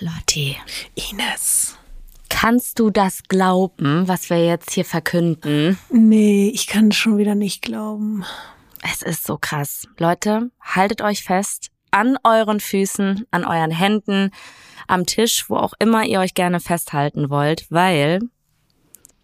Lotti, Ines. kannst du das glauben, was wir jetzt hier verkünden? Nee, ich kann schon wieder nicht glauben. Es ist so krass. Leute, haltet euch fest an euren Füßen, an euren Händen, am Tisch, wo auch immer ihr euch gerne festhalten wollt, weil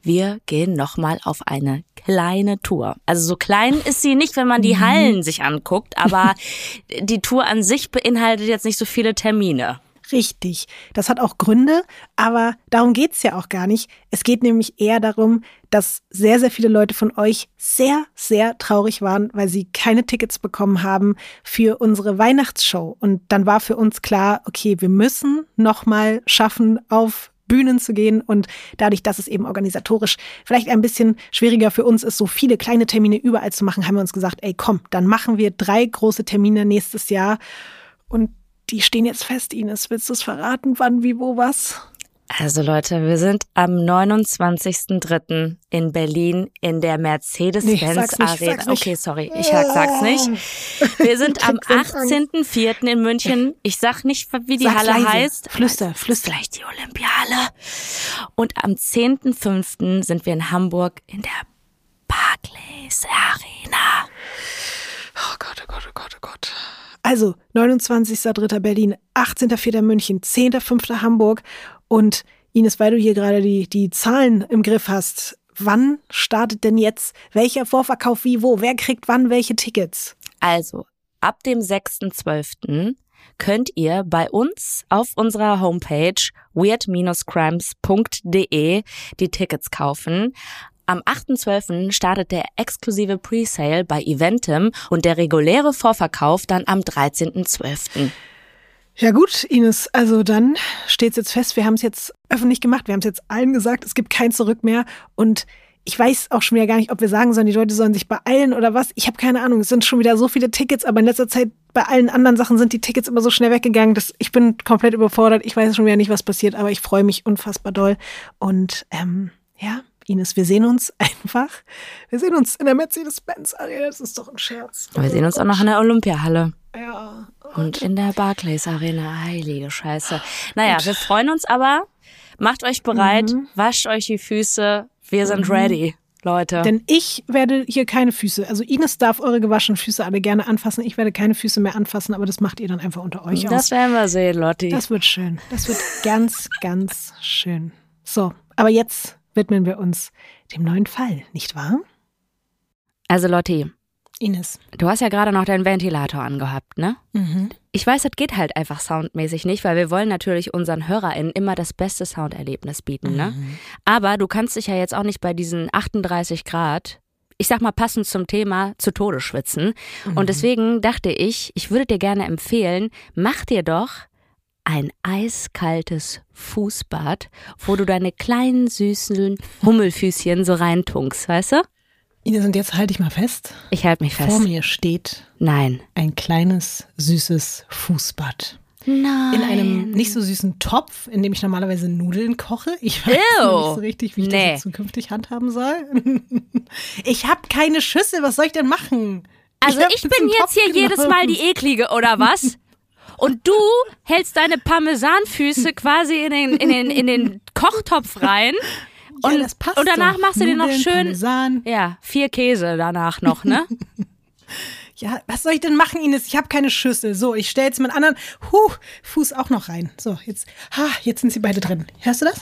wir gehen nochmal auf eine kleine Tour. Also so klein ist sie nicht, wenn man die Hallen sich anguckt, aber die Tour an sich beinhaltet jetzt nicht so viele Termine. Richtig. Das hat auch Gründe, aber darum geht's ja auch gar nicht. Es geht nämlich eher darum, dass sehr, sehr viele Leute von euch sehr, sehr traurig waren, weil sie keine Tickets bekommen haben für unsere Weihnachtsshow. Und dann war für uns klar, okay, wir müssen nochmal schaffen, auf Bühnen zu gehen und dadurch, dass es eben organisatorisch vielleicht ein bisschen schwieriger für uns ist, so viele kleine Termine überall zu machen, haben wir uns gesagt, ey, komm, dann machen wir drei große Termine nächstes Jahr und die stehen jetzt fest, Ines. Willst du es verraten, wann, wie, wo, was? Also Leute, wir sind am 29.03. in Berlin in der Mercedes-Benz Arena. Okay, sorry, ich sag, sag's nicht. Wir sind am krieg Angst. 18.04. in München. Ich sag nicht, wie die Sag's Halle leise. heißt. Flüster, flüster. Vielleicht die Olympiale. Und am 10.05. sind wir in Hamburg in der Barclays Arena. Oh Gott, oh Gott, oh Gott, oh Gott. Also, 29.03. Berlin, 18.04. München, 10.05. Hamburg. Und Ines, weil du hier gerade die, die Zahlen im Griff hast, wann startet denn jetzt welcher Vorverkauf wie wo? Wer kriegt wann welche Tickets? Also, ab dem 6.12. könnt ihr bei uns auf unserer Homepage weird-crimes.de die Tickets kaufen. Am 8.12. startet der exklusive Presale bei Eventim und der reguläre Vorverkauf dann am 13.12. Ja gut, Ines, also dann steht's jetzt fest, wir haben es jetzt öffentlich gemacht, wir haben es jetzt allen gesagt, es gibt kein Zurück mehr und ich weiß auch schon wieder gar nicht, ob wir sagen sollen, die Leute sollen sich beeilen oder was. Ich habe keine Ahnung, es sind schon wieder so viele Tickets, aber in letzter Zeit bei allen anderen Sachen sind die Tickets immer so schnell weggegangen, dass ich bin komplett überfordert. Ich weiß schon wieder nicht, was passiert, aber ich freue mich unfassbar doll und ähm, ja, Ines, wir sehen uns einfach. Wir sehen uns in der Mercedes-Benz Arena. Das ist doch ein Scherz. Wir sehen uns auch noch in der Olympiahalle. Ja. Und in der Barclays Arena. Heilige Scheiße. Naja, wir freuen uns aber. Macht euch bereit, wascht euch die Füße. Wir sind ready, Leute. Denn ich werde hier keine Füße. Also Ines darf eure gewaschenen Füße alle gerne anfassen. Ich werde keine Füße mehr anfassen, aber das macht ihr dann einfach unter euch das aus. werden wir sehen, Lotti. Das wird schön. Das wird ganz, ganz schön. So, aber jetzt widmen wir uns dem neuen Fall, nicht wahr? Also Lotti, Ines. du hast ja gerade noch deinen Ventilator angehabt, ne? Mhm. Ich weiß, das geht halt einfach soundmäßig nicht, weil wir wollen natürlich unseren HörerInnen immer das beste Sounderlebnis bieten, ne? Aber du kannst dich ja jetzt auch nicht bei diesen 38 Grad, ich sag mal passend zum Thema, zu Tode schwitzen. Und deswegen dachte ich, ich würde dir gerne empfehlen, mach dir doch ein eiskaltes Fußbad, wo du deine kleinen süßen Hummelfüßchen so reintunkst, weißt du? Ines, und jetzt halte ich mal fest. Ich halte mich Vor fest. mir steht Nein. ein kleines, süßes Fußbad. Nein. In einem nicht so süßen Topf, in dem ich normalerweise Nudeln koche. Ich weiß Ew. nicht so richtig, wie ich Nee. das zukünftig handhaben soll. Ich habe keine Schüssel, was soll ich denn machen? Also ich, jetzt bin jetzt Topf hier jedes genommen. Mal die eklige, oder was? Und du hältst deine Parmesanfüße quasi in den, in den, in den Kochtopf rein. Und, ja, passt und danach doch. machst du dir noch schön. Parmesan. Ja, vier Käse danach noch, ne? Ja, was soll ich denn machen, Ines? Ich habe keine Schüssel. So, ich stelle jetzt meinen anderen huh, Fuß auch noch rein. So, jetzt, ha, jetzt sind sie beide drin. Hörst du das?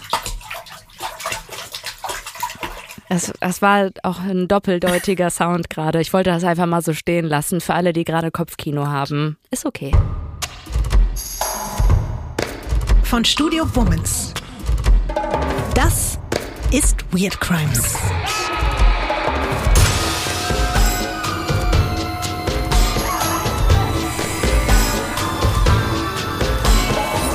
Das, das war auch ein doppeldeutiger Sound gerade. Ich wollte das einfach mal so stehen lassen für alle, die gerade Kopfkino haben. Ist okay. Von Studio Womans. Das ist Weird Crimes.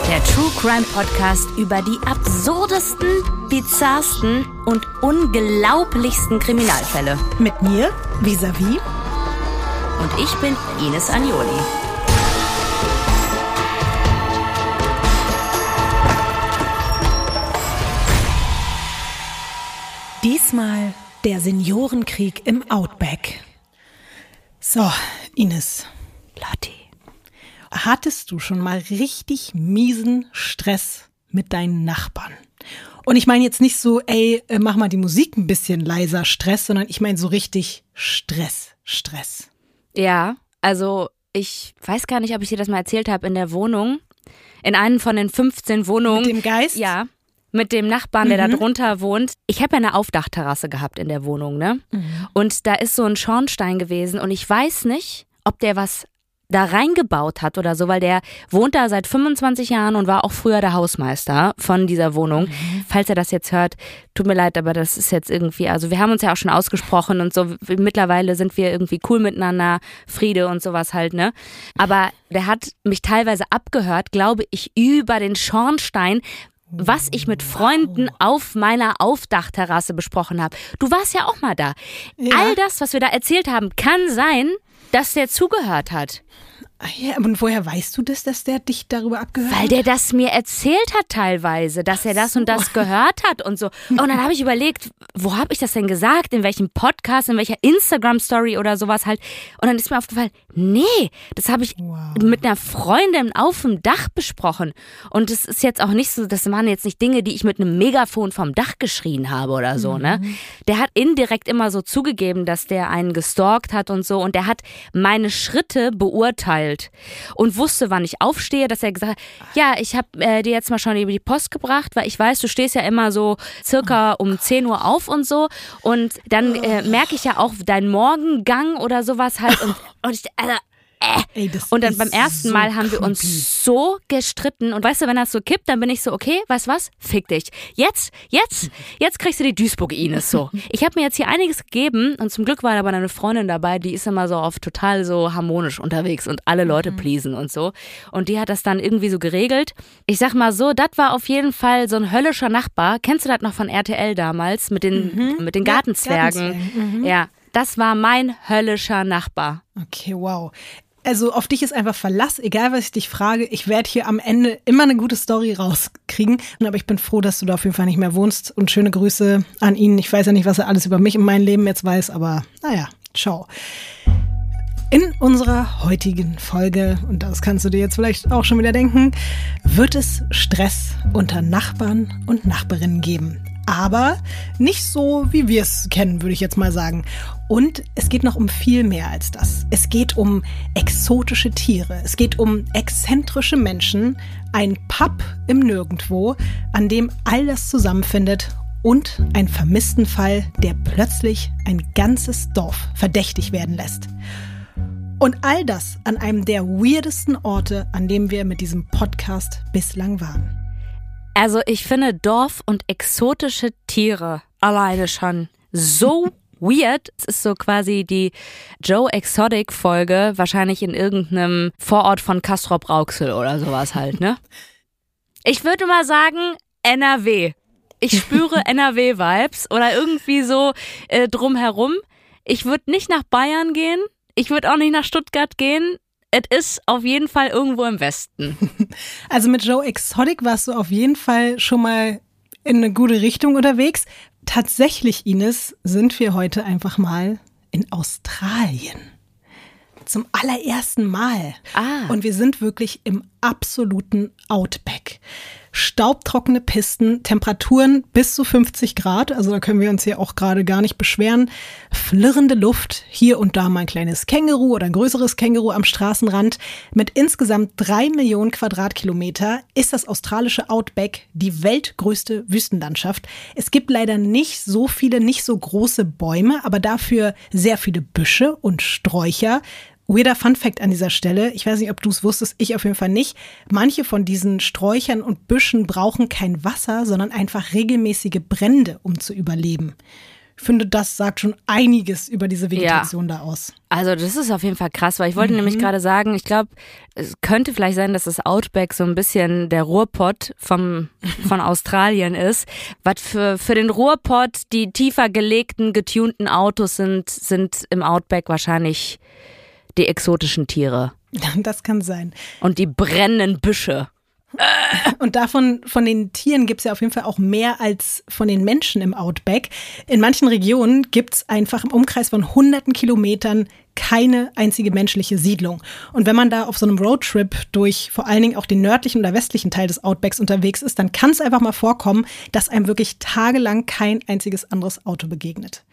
Der True Crime Podcast über die absurdesten, bizarrsten und unglaublichsten Kriminalfälle. Mit mir, vis-à-vis. Und ich bin Ines Agnoli. Diesmal der Seniorenkrieg im Outback. So, Ines. Lotti. Hattest du schon mal richtig miesen Stress mit deinen Nachbarn? Und ich meine jetzt nicht so, ey, äh, mach mal die Musik ein bisschen leiser Stress, sondern ich meine so richtig Stress, Stress. Ja, also ich weiß gar nicht, ob ich dir das mal erzählt habe in der Wohnung. In einem von den 15 Wohnungen. Mit dem Geist? Ja. Mit dem Nachbarn, der mhm. da drunter wohnt. Ich habe ja eine Aufdachterrasse gehabt in der Wohnung, ne? Mhm. Und da ist so ein Schornstein gewesen und ich weiß nicht, ob der was da reingebaut hat oder so, weil der wohnt da seit 25 Jahren und war auch früher der Hausmeister von dieser Wohnung. Mhm. Falls er das jetzt hört, tut mir leid, aber das ist jetzt irgendwie, also wir haben uns ja auch schon ausgesprochen und so, mittlerweile sind wir irgendwie cool miteinander, Friede und sowas halt, ne? Aber der hat mich teilweise abgehört, glaube ich, über den Schornstein, was ich mit Freunden auf meiner Aufdachterrasse besprochen habe. Du warst ja auch mal da. Ja. All das, was wir da erzählt haben, kann sein, dass der zugehört hat. Ja, und woher weißt du das, dass der dich darüber abgehört hat? Weil der das mir erzählt hat teilweise, dass er das und das gehört hat und so. Und dann habe ich überlegt, wo habe ich das denn gesagt? In welchem Podcast, in welcher Instagram-Story oder sowas halt. Und dann ist mir aufgefallen, nee, das habe ich wow. mit einer Freundin auf dem Dach besprochen. Und das ist jetzt auch nicht so, das waren jetzt nicht Dinge, die ich mit einem Megafon vom Dach geschrien habe oder so, ne? mhm. ne? Der hat indirekt immer so zugegeben, dass der einen gestalkt hat und so. Und der hat meine Schritte beurteilt gestellt und wusste, wann ich aufstehe, dass er gesagt hat, ja, ich habe äh, dir jetzt mal schon über die Post gebracht, weil ich weiß, du stehst ja immer so circa um 10 Uhr auf und so. Und dann äh, merke ich ja auch deinen Morgengang oder sowas halt. Und, und ich, also, äh. Ey, und dann beim ersten so Mal haben wir uns so gestritten. Und weißt du, wenn das so kippt, dann bin ich so, okay, weißt du was? Fick dich. Jetzt, jetzt, jetzt kriegst du die Duisburg-Ines so. Ich habe mir jetzt hier einiges gegeben und zum Glück war da aber eine Freundin dabei, die ist immer so auf total so harmonisch unterwegs und alle Leute mhm. pleasen und so. Und die hat das dann irgendwie so geregelt. Ich sag mal so, das war auf jeden Fall so ein höllischer Nachbar. Kennst du das noch von RTL damals mit den, mhm. mit den Gartenzwergen? Ja, Gartenzwergen. Mhm. ja, das war mein höllischer Nachbar. Okay, wow. Also auf dich ist einfach Verlass, egal was ich dich frage. Ich werde hier am Ende immer eine gute Story rauskriegen. Aber ich bin froh, dass du da auf jeden Fall nicht mehr wohnst. Und schöne Grüße an ihn. Ich weiß ja nicht, was er alles über mich in meinem Leben jetzt weiß, aber naja, ciao. In unserer heutigen Folge, und das kannst du dir jetzt vielleicht auch schon wieder denken, wird es Stress unter Nachbarn und Nachbarinnen geben aber nicht so, wie wir es kennen, würde ich jetzt mal sagen. Und es geht noch um viel mehr als das. Es geht um exotische Tiere. Es geht um exzentrische Menschen, ein Pub im Nirgendwo, an dem all das zusammenfindet und ein vermissten Fall, der plötzlich ein ganzes Dorf verdächtig werden lässt. Und all das an einem der weirdesten Orte, an dem wir mit diesem Podcast bislang waren. Also ich finde Dorf und exotische Tiere alleine schon so weird. Es ist so quasi die Joe Exotic Folge, wahrscheinlich in irgendeinem Vorort von Castrop Rauxel oder sowas halt, ne? Ich würde mal sagen NRW. Ich spüre NRW-Vibes oder irgendwie so äh, drumherum. Ich würde nicht nach Bayern gehen. Ich würde auch nicht nach Stuttgart gehen es ist auf jeden Fall irgendwo im Westen. Also mit Joe Exotic warst du auf jeden Fall schon mal in eine gute Richtung unterwegs. Tatsächlich, Ines, sind wir heute einfach mal in Australien. Zum allerersten Mal. Ah. Und wir sind wirklich im absoluten Outback staubtrockene Pisten, Temperaturen bis zu 50 Grad, also da können wir uns hier auch gerade gar nicht beschweren, flirrende Luft, hier und da mal ein kleines Känguru oder ein größeres Känguru am Straßenrand. Mit insgesamt drei Millionen Quadratkilometer ist das australische Outback die weltgrößte Wüstenlandschaft. Es gibt leider nicht so viele, nicht so große Bäume, aber dafür sehr viele Büsche und Sträucher. Weirder Fun Fact an dieser Stelle. Ich weiß nicht, ob du es wusstest, ich auf jeden Fall nicht. Manche von diesen Sträuchern und Büschen brauchen kein Wasser, sondern einfach regelmäßige Brände, um zu überleben. Ich finde, das sagt schon einiges über diese Vegetation ja. da aus. Also das ist auf jeden Fall krass, weil ich wollte mhm. nämlich gerade sagen, ich glaube, es könnte vielleicht sein, dass das Outback so ein bisschen der Ruhrpott vom, von Australien ist. Was für, für den Ruhrpott die tiefer gelegten, getunten Autos sind, sind im Outback wahrscheinlich die exotischen Tiere. Das kann sein. Und die brennenden Büsche. Und davon, von den Tieren gibt es ja auf jeden Fall auch mehr als von den Menschen im Outback. In manchen Regionen gibt es einfach im Umkreis von hunderten Kilometern keine einzige menschliche Siedlung. Und wenn man da auf so einem Roadtrip durch vor allen Dingen auch den nördlichen oder westlichen Teil des Outbacks unterwegs ist, dann kann es einfach mal vorkommen, dass einem wirklich tagelang kein einziges anderes Auto begegnet.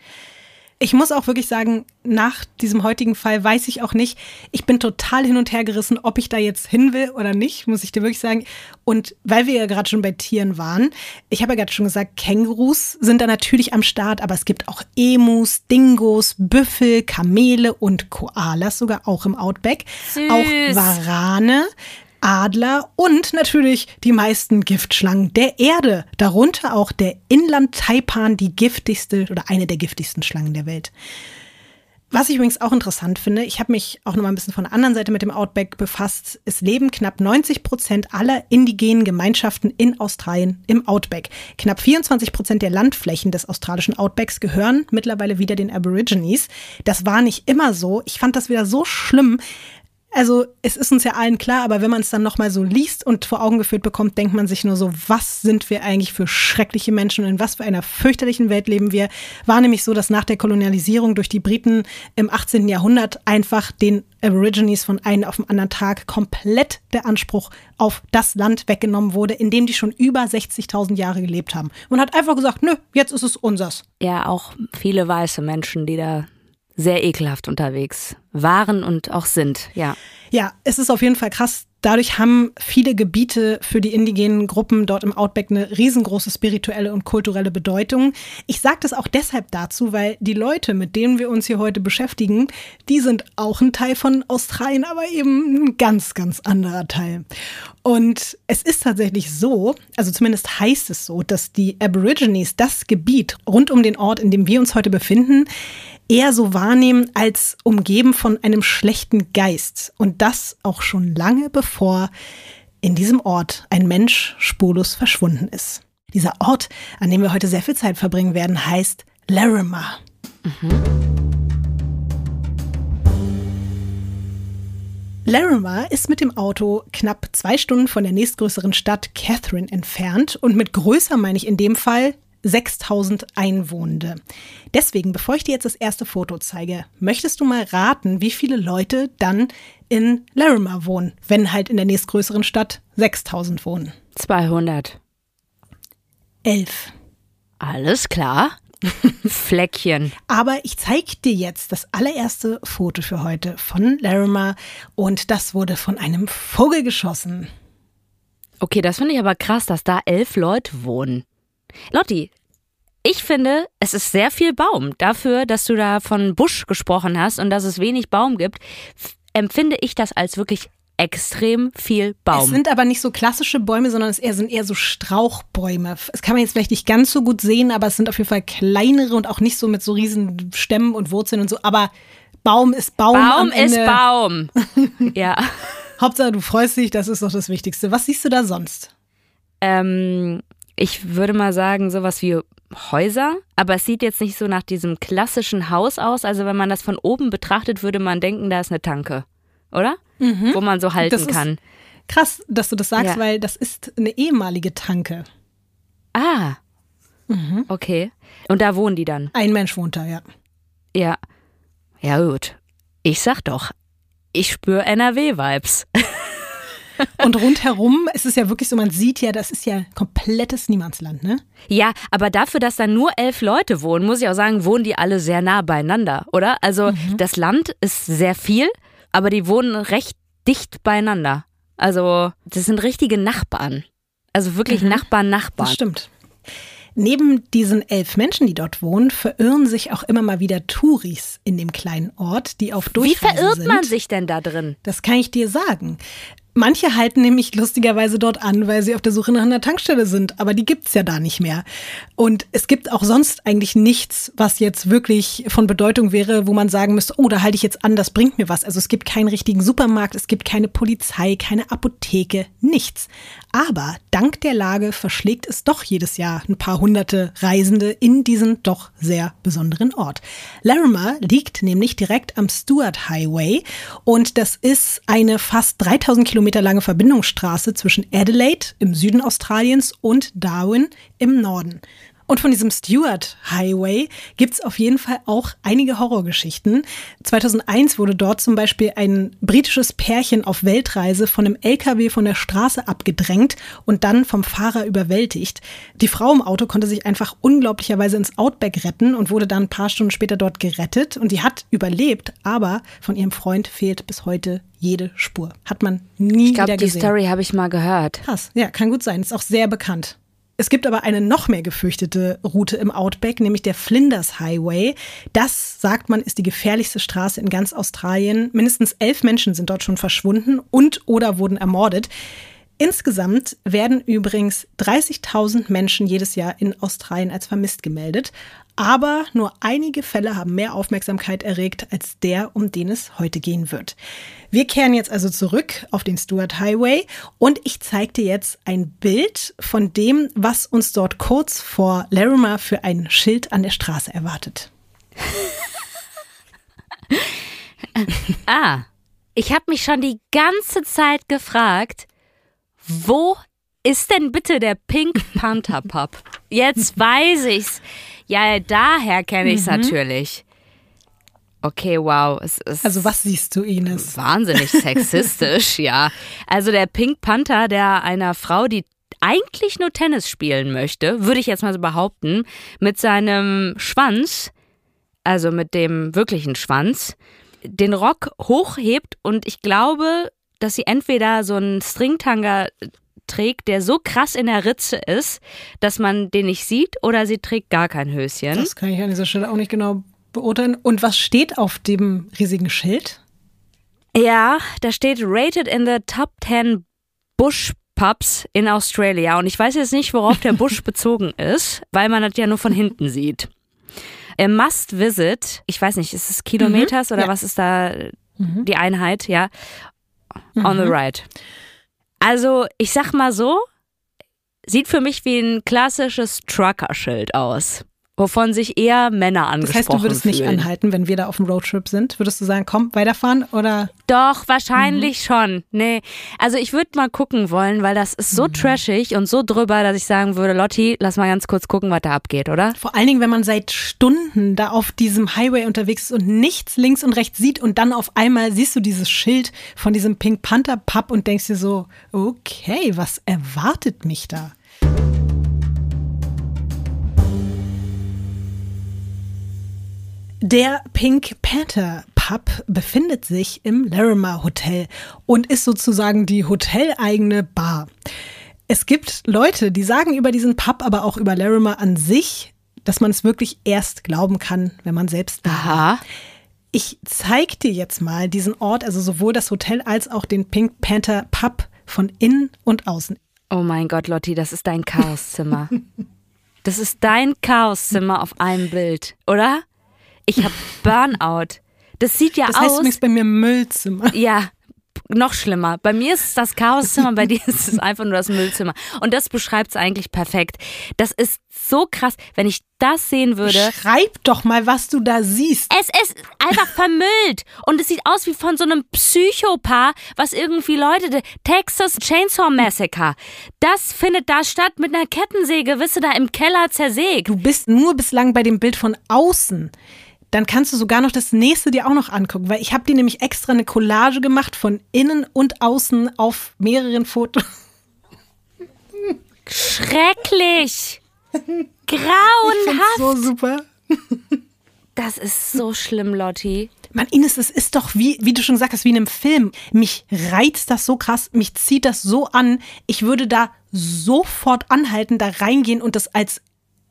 Ich muss auch wirklich sagen, nach diesem heutigen Fall weiß ich auch nicht, ich bin total hin und her gerissen, ob ich da jetzt hin will oder nicht, muss ich dir wirklich sagen. Und weil wir ja gerade schon bei Tieren waren, ich habe ja gerade schon gesagt, Kängurus sind da natürlich am Start, aber es gibt auch Emus, Dingos, Büffel, Kamele und Koalas sogar auch im Outback. Süß. Auch Warane, Adler und natürlich die meisten Giftschlangen der Erde, darunter auch der Inland-Taipan, die giftigste oder eine der giftigsten Schlangen der Welt. Was ich übrigens auch interessant finde, ich habe mich auch noch mal ein bisschen von der anderen Seite mit dem Outback befasst. Es leben knapp 90 Prozent aller indigenen Gemeinschaften in Australien im Outback. Knapp 24 Prozent der Landflächen des australischen Outbacks gehören mittlerweile wieder den Aborigines. Das war nicht immer so. Ich fand das wieder so schlimm. Also es ist uns ja allen klar, aber wenn man es dann nochmal so liest und vor Augen geführt bekommt, denkt man sich nur so, was sind wir eigentlich für schreckliche Menschen und in was für einer fürchterlichen Welt leben wir? War nämlich so, dass nach der Kolonialisierung durch die Briten im 18. Jahrhundert einfach den Aborigines von einem auf den anderen Tag komplett der Anspruch auf das Land weggenommen wurde, in dem die schon über 60.000 Jahre gelebt haben. Und hat einfach gesagt, nö, jetzt ist es unsers. Ja, auch viele weiße Menschen, die da sehr ekelhaft unterwegs waren und auch sind, ja. Ja, es ist auf jeden Fall krass. Dadurch haben viele Gebiete für die indigenen Gruppen dort im Outback eine riesengroße spirituelle und kulturelle Bedeutung. Ich sage das auch deshalb dazu, weil die Leute, mit denen wir uns hier heute beschäftigen, die sind auch ein Teil von Australien, aber eben ein ganz, ganz anderer Teil. Und es ist tatsächlich so, also zumindest heißt es so, dass die Aborigines das Gebiet rund um den Ort, in dem wir uns heute befinden, eher so wahrnehmen als umgeben von einem schlechten Geist. Und das auch schon lange bevor in diesem Ort ein Mensch spurlos verschwunden ist. Dieser Ort, an dem wir heute sehr viel Zeit verbringen werden, heißt Larimer. Mhm. Larimer ist mit dem Auto knapp zwei Stunden von der nächstgrößeren Stadt Catherine entfernt und mit größer meine ich in dem Fall 6000 Einwohnende. Deswegen, bevor ich dir jetzt das erste Foto zeige, möchtest du mal raten, wie viele Leute dann in Larimer wohnen, wenn halt in der nächstgrößeren Stadt 6000 wohnen? 200. Elf. Alles klar. Fleckchen. Aber ich zeige dir jetzt das allererste Foto für heute von Larimer und das wurde von einem Vogel geschossen. Okay, das finde ich aber krass, dass da elf Leute wohnen. Lotti, ich finde, es ist sehr viel Baum. Dafür, dass du da von Busch gesprochen hast und dass es wenig Baum gibt, empfinde ich das als wirklich extrem viel Baum. Es sind aber nicht so klassische Bäume, sondern es sind eher so Strauchbäume. Es kann man jetzt vielleicht nicht ganz so gut sehen, aber es sind auf jeden Fall kleinere und auch nicht so mit so riesen Stämmen und Wurzeln und so. Aber Baum ist Baum. Baum ist Baum. ja. Hauptsache, du freust dich, das ist doch das Wichtigste. Was siehst du da sonst? Ähm, ich würde mal sagen, sowas wie Häuser, aber es sieht jetzt nicht so nach diesem klassischen Haus aus. Also wenn man das von oben betrachtet, würde man denken, da ist eine Tanke, oder? Mhm. Wo man so halten das kann. Krass, dass du das sagst, ja. weil das ist eine ehemalige Tanke. Ah. Mhm. Okay. Und da wohnen die dann? Ein Mensch wohnt da, ja. Ja. Ja, gut. Ich sag doch, ich spüre NRW-Vibes. Und rundherum ist es ja wirklich so, man sieht ja, das ist ja komplettes Niemandsland, ne? Ja, aber dafür, dass da nur elf Leute wohnen, muss ich auch sagen, wohnen die alle sehr nah beieinander, oder? Also mhm. das Land ist sehr viel, aber die wohnen recht dicht beieinander. Also das sind richtige Nachbarn. Also wirklich mhm. Nachbarn, Nachbarn. Das stimmt. Neben diesen elf Menschen, die dort wohnen, verirren sich auch immer mal wieder Touris in dem kleinen Ort, die auf Durchreise sind. Wie verirrt sind. man sich denn da drin? Das kann ich dir sagen. Manche halten nämlich lustigerweise dort an, weil sie auf der Suche nach einer Tankstelle sind, aber die gibt's ja da nicht mehr. Und es gibt auch sonst eigentlich nichts, was jetzt wirklich von Bedeutung wäre, wo man sagen müsste, oh, da halte ich jetzt an, das bringt mir was. Also es gibt keinen richtigen Supermarkt, es gibt keine Polizei, keine Apotheke, nichts. Aber dank der Lage verschlägt es doch jedes Jahr ein paar hunderte Reisende in diesen doch sehr besonderen Ort. Larimer liegt nämlich direkt am Stuart Highway und das ist eine fast 3000 Kilometer lange Verbindungsstraße zwischen Adelaide im Süden Australiens und Darwin im Norden. Und von diesem Stewart Highway gibt's auf jeden Fall auch einige Horrorgeschichten. 2001 wurde dort zum Beispiel ein britisches Pärchen auf Weltreise von einem LKW von der Straße abgedrängt und dann vom Fahrer überwältigt. Die Frau im Auto konnte sich einfach unglaublicherweise ins Outback retten und wurde dann ein paar Stunden später dort gerettet. Und die hat überlebt, aber von ihrem Freund fehlt bis heute jede Spur. Hat man nie Ich glaube, wieder die gesehen. Story habe ich mal gehört. Krass, ja, kann gut sein. Ist auch sehr bekannt. Es gibt aber eine noch mehr gefürchtete Route im Outback, nämlich der Flinders Highway. Das, sagt man, ist die gefährlichste Straße in ganz Australien. Mindestens elf Menschen sind dort schon verschwunden und oder wurden ermordet. Insgesamt werden übrigens 30.000 Menschen jedes Jahr in Australien als vermisst gemeldet. Aber nur einige Fälle haben mehr Aufmerksamkeit erregt als der, um den es heute gehen wird. Wir kehren jetzt also zurück auf den Stuart Highway und ich zeige dir jetzt ein Bild von dem, was uns dort kurz vor Larimer für ein Schild an der Straße erwartet. Ah, ich habe mich schon die ganze Zeit gefragt, wo ist denn bitte der Pink Panther Pub? Jetzt weiß ich's. Ja, daher kenne ich's natürlich. Okay, wow, es ist Also was siehst du, Ines? wahnsinnig sexistisch, ja. Also der Pink Panther, der einer Frau, die eigentlich nur Tennis spielen möchte, würde ich jetzt mal so behaupten, mit seinem Schwanz, also mit dem wirklichen Schwanz, den Rock hochhebt und ich glaube, dass sie entweder so einen Stringtanga trägt, der so krass in der Ritze ist, dass man den nicht sieht, oder sie trägt gar kein Höschen. Das kann ich an dieser Stelle auch nicht genau beurteilen. Und was steht auf dem riesigen Schild? Ja, da steht rated in the top 10 Bush Pubs in Australia. Und ich weiß jetzt nicht, worauf der Busch bezogen ist, weil man das ja nur von hinten sieht. A must visit, ich weiß nicht, ist es Kilometers oder ja. was ist da die Einheit? Ja, on the right. Also, ich sag mal so, sieht für mich wie ein klassisches Trucker-Schild aus, wovon sich eher Männer Das angesprochen heißt, du würdest nicht fühlen. anhalten, wenn wir da auf dem Roadtrip sind? Würdest du sagen, komm, weiterfahren oder? Doch, wahrscheinlich schon. Nee. Also ich würde mal gucken wollen, weil das ist so trashig und so drüber, dass ich sagen würde, Lotti, lass mal ganz kurz gucken, was da abgeht, oder? Vor allen Dingen, wenn man seit Stunden da auf diesem Highway unterwegs ist und nichts links und rechts sieht und dann auf einmal siehst du dieses Schild von diesem Pink Panther Pub und denkst dir so, okay, was erwartet mich da? Der Pink Panther Pub befindet sich im Larimer Hotel und ist sozusagen die hoteleigene Bar. Es gibt Leute, die sagen über diesen Pub, aber auch über Larimer an sich, dass man es wirklich erst glauben kann, wenn man selbst da. Aha. Ich zeig dir jetzt mal diesen Ort, also sowohl das Hotel als auch den Pink Panther Pub von innen und außen. Oh mein Gott, Lotti, das ist dein Chaoszimmer. das ist dein Chaoszimmer auf einem Bild, oder? Ich hab Burnout. Das sieht ja Das heißt aus. übrigens bei mir Müllzimmer. Ja, noch schlimmer. Bei mir ist es das Chaoszimmer, bei dir ist es einfach nur das Müllzimmer. Und das beschreibt es eigentlich perfekt. Das ist so krass. Wenn ich das sehen würde. Schreib doch mal, was du da siehst. Es ist einfach vermüllt. Und es sieht aus wie von so einem Psychopaar, was irgendwie Leute. Texas Chainsaw Massacre. Das findet da statt mit einer Kettensäge, wirst du da im Keller zersägt. Du bist nur bislang bei dem Bild von außen. Dann kannst du sogar noch das nächste dir auch noch angucken, weil ich habe dir nämlich extra eine Collage gemacht von innen und außen auf mehreren Fotos. Schrecklich. Ich Grauenhaft. so super. Das ist so schlimm, Lotti. Mann, Ines, es ist doch wie, wie du schon gesagt hast, wie in einem Film. Mich reizt das so krass, mich zieht das so an. Ich würde da sofort anhalten, da reingehen und das als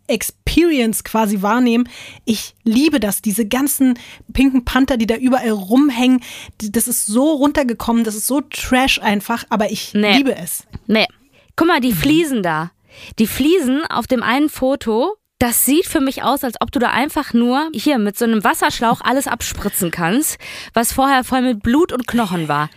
Experience quasi wahrnehmen. Ich liebe das, diese ganzen pinken Panther, die da überall rumhängen. Das ist so runtergekommen, das ist so trash einfach, aber ich Nee. liebe es. Nee. Guck mal, die Fliesen da. Die Fliesen auf dem einen Foto, das sieht für mich aus, als ob du da einfach nur hier mit so einem Wasserschlauch alles abspritzen kannst, was vorher voll mit Blut und Knochen war.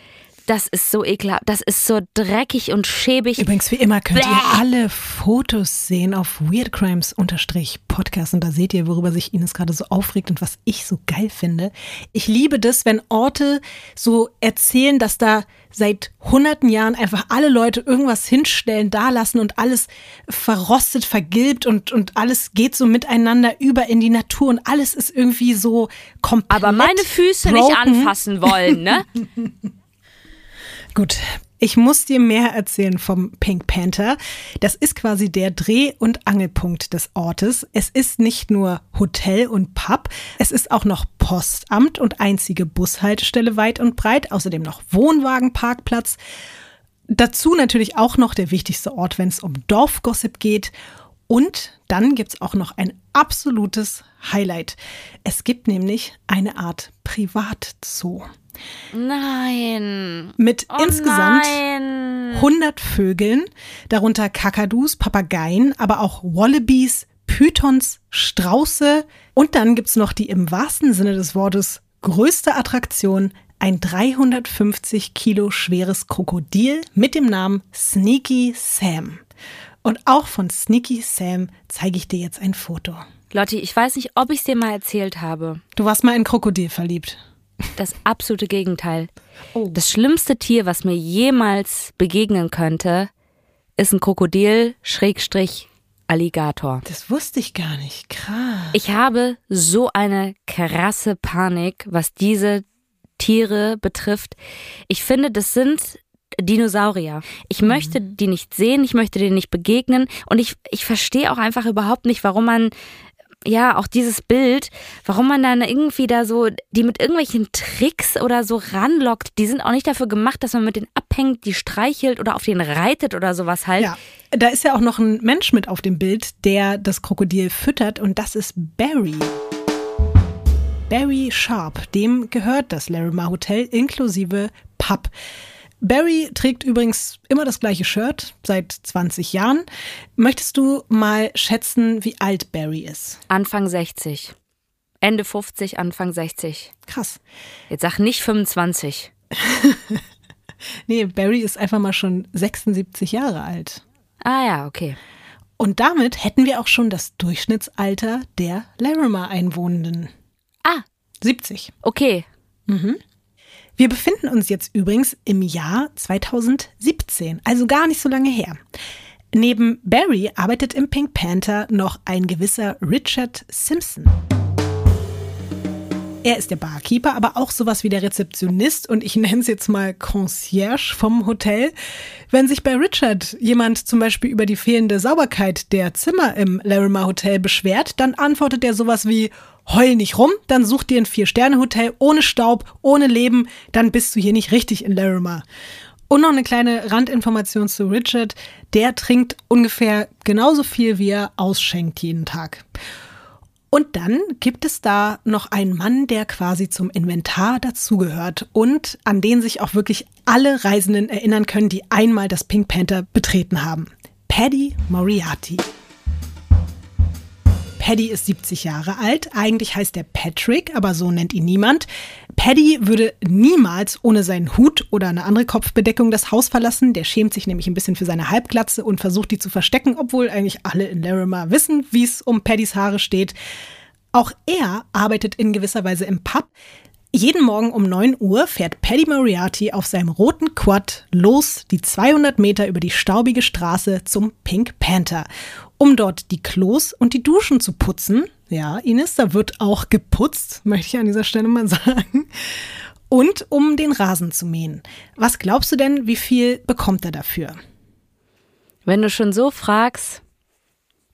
Das ist so ekelhaft. Das ist so dreckig und schäbig. Übrigens, wie immer, könnt Bäh. ihr alle Fotos sehen auf weirdcrimes-podcast und da seht ihr, worüber sich Ines gerade so aufregt und was ich so geil finde. Ich liebe das, wenn Orte so erzählen, dass da seit hunderten Jahren einfach alle Leute irgendwas hinstellen, da lassen und alles verrostet, vergilbt und, und alles geht so miteinander über in die Natur und alles ist irgendwie so komplett. Aber meine Füße broken. nicht anfassen wollen, ne? Gut, ich muss dir mehr erzählen vom Pink Panther. Das ist quasi der Dreh- und Angelpunkt des Ortes. Es ist nicht nur Hotel und Pub, es ist auch noch Postamt und einzige Bushaltestelle weit und breit, außerdem noch Wohnwagenparkplatz. Dazu natürlich auch noch der wichtigste Ort, wenn es um Dorfgossip geht. Und dann gibt es auch noch ein absolutes Highlight. Es gibt nämlich eine Art Privatzoo. Nein. Mit oh insgesamt nein. 100 Vögeln, darunter Kakadus, Papageien, aber auch Wallabies, Pythons, Strauße. Und dann gibt es noch die im wahrsten Sinne des Wortes größte Attraktion, ein 350 Kilo schweres Krokodil mit dem Namen Sneaky Sam. Und auch von Sneaky Sam zeige ich dir jetzt ein Foto. Lotti, ich weiß nicht, ob ich es dir mal erzählt habe. Du warst mal in Krokodil verliebt das absolute Gegenteil. Oh. Das schlimmste Tier, was mir jemals begegnen könnte, ist ein Krokodil, Schrägstrich, Alligator. Das wusste ich gar nicht. Krass. Ich habe so eine krasse Panik, was diese Tiere betrifft. Ich finde, das sind Dinosaurier. Ich mhm. möchte die nicht sehen, ich möchte denen nicht begegnen und ich, ich verstehe auch einfach überhaupt nicht, warum man ja, auch dieses Bild, warum man dann irgendwie da so, die mit irgendwelchen Tricks oder so ranlockt, die sind auch nicht dafür gemacht, dass man mit denen abhängt, die streichelt oder auf denen reitet oder sowas halt. Ja, da ist ja auch noch ein Mensch mit auf dem Bild, der das Krokodil füttert und das ist Barry. Barry Sharp, dem gehört das Larimar Hotel inklusive Pub. Barry trägt übrigens immer das gleiche Shirt seit 20 Jahren. Möchtest du mal schätzen, wie alt Barry ist? Anfang 60. Ende 50, Anfang 60. Krass. Jetzt sag nicht 25. nee, Barry ist einfach mal schon 76 Jahre alt. Ah ja, okay. Und damit hätten wir auch schon das Durchschnittsalter der Larimer-Einwohnenden. Ah. 70. Okay. Mhm. Wir befinden uns jetzt übrigens im Jahr 2017, also gar nicht so lange her. Neben Barry arbeitet im Pink Panther noch ein gewisser Richard Simpson. Er ist der Barkeeper, aber auch sowas wie der Rezeptionist und ich nenne es jetzt mal Concierge vom Hotel. Wenn sich bei Richard jemand zum Beispiel über die fehlende Sauberkeit der Zimmer im Larimer Hotel beschwert, dann antwortet er sowas wie heul nicht rum, dann such dir ein Vier-Sterne-Hotel ohne Staub, ohne Leben, dann bist du hier nicht richtig in Larimer. Und noch eine kleine Randinformation zu Richard. Der trinkt ungefähr genauso viel, wie er ausschenkt jeden Tag. Und dann gibt es da noch einen Mann, der quasi zum Inventar dazugehört und an den sich auch wirklich alle Reisenden erinnern können, die einmal das Pink Panther betreten haben. Paddy Moriarty. Paddy ist 70 Jahre alt. Eigentlich heißt er Patrick, aber so nennt ihn niemand. Paddy würde niemals ohne seinen Hut oder eine andere Kopfbedeckung das Haus verlassen. Der schämt sich nämlich ein bisschen für seine Halbglatze und versucht die zu verstecken, obwohl eigentlich alle in Larimer wissen, wie es um Paddys Haare steht. Auch er arbeitet in gewisser Weise im Pub. Jeden Morgen um 9 Uhr fährt Paddy Moriarty auf seinem roten Quad los, die 200 Meter über die staubige Straße zum Pink Panther um dort die Klos und die Duschen zu putzen. Ja, Ines, da wird auch geputzt, möchte ich an dieser Stelle mal sagen. Und um den Rasen zu mähen. Was glaubst du denn, wie viel bekommt er dafür? Wenn du schon so fragst,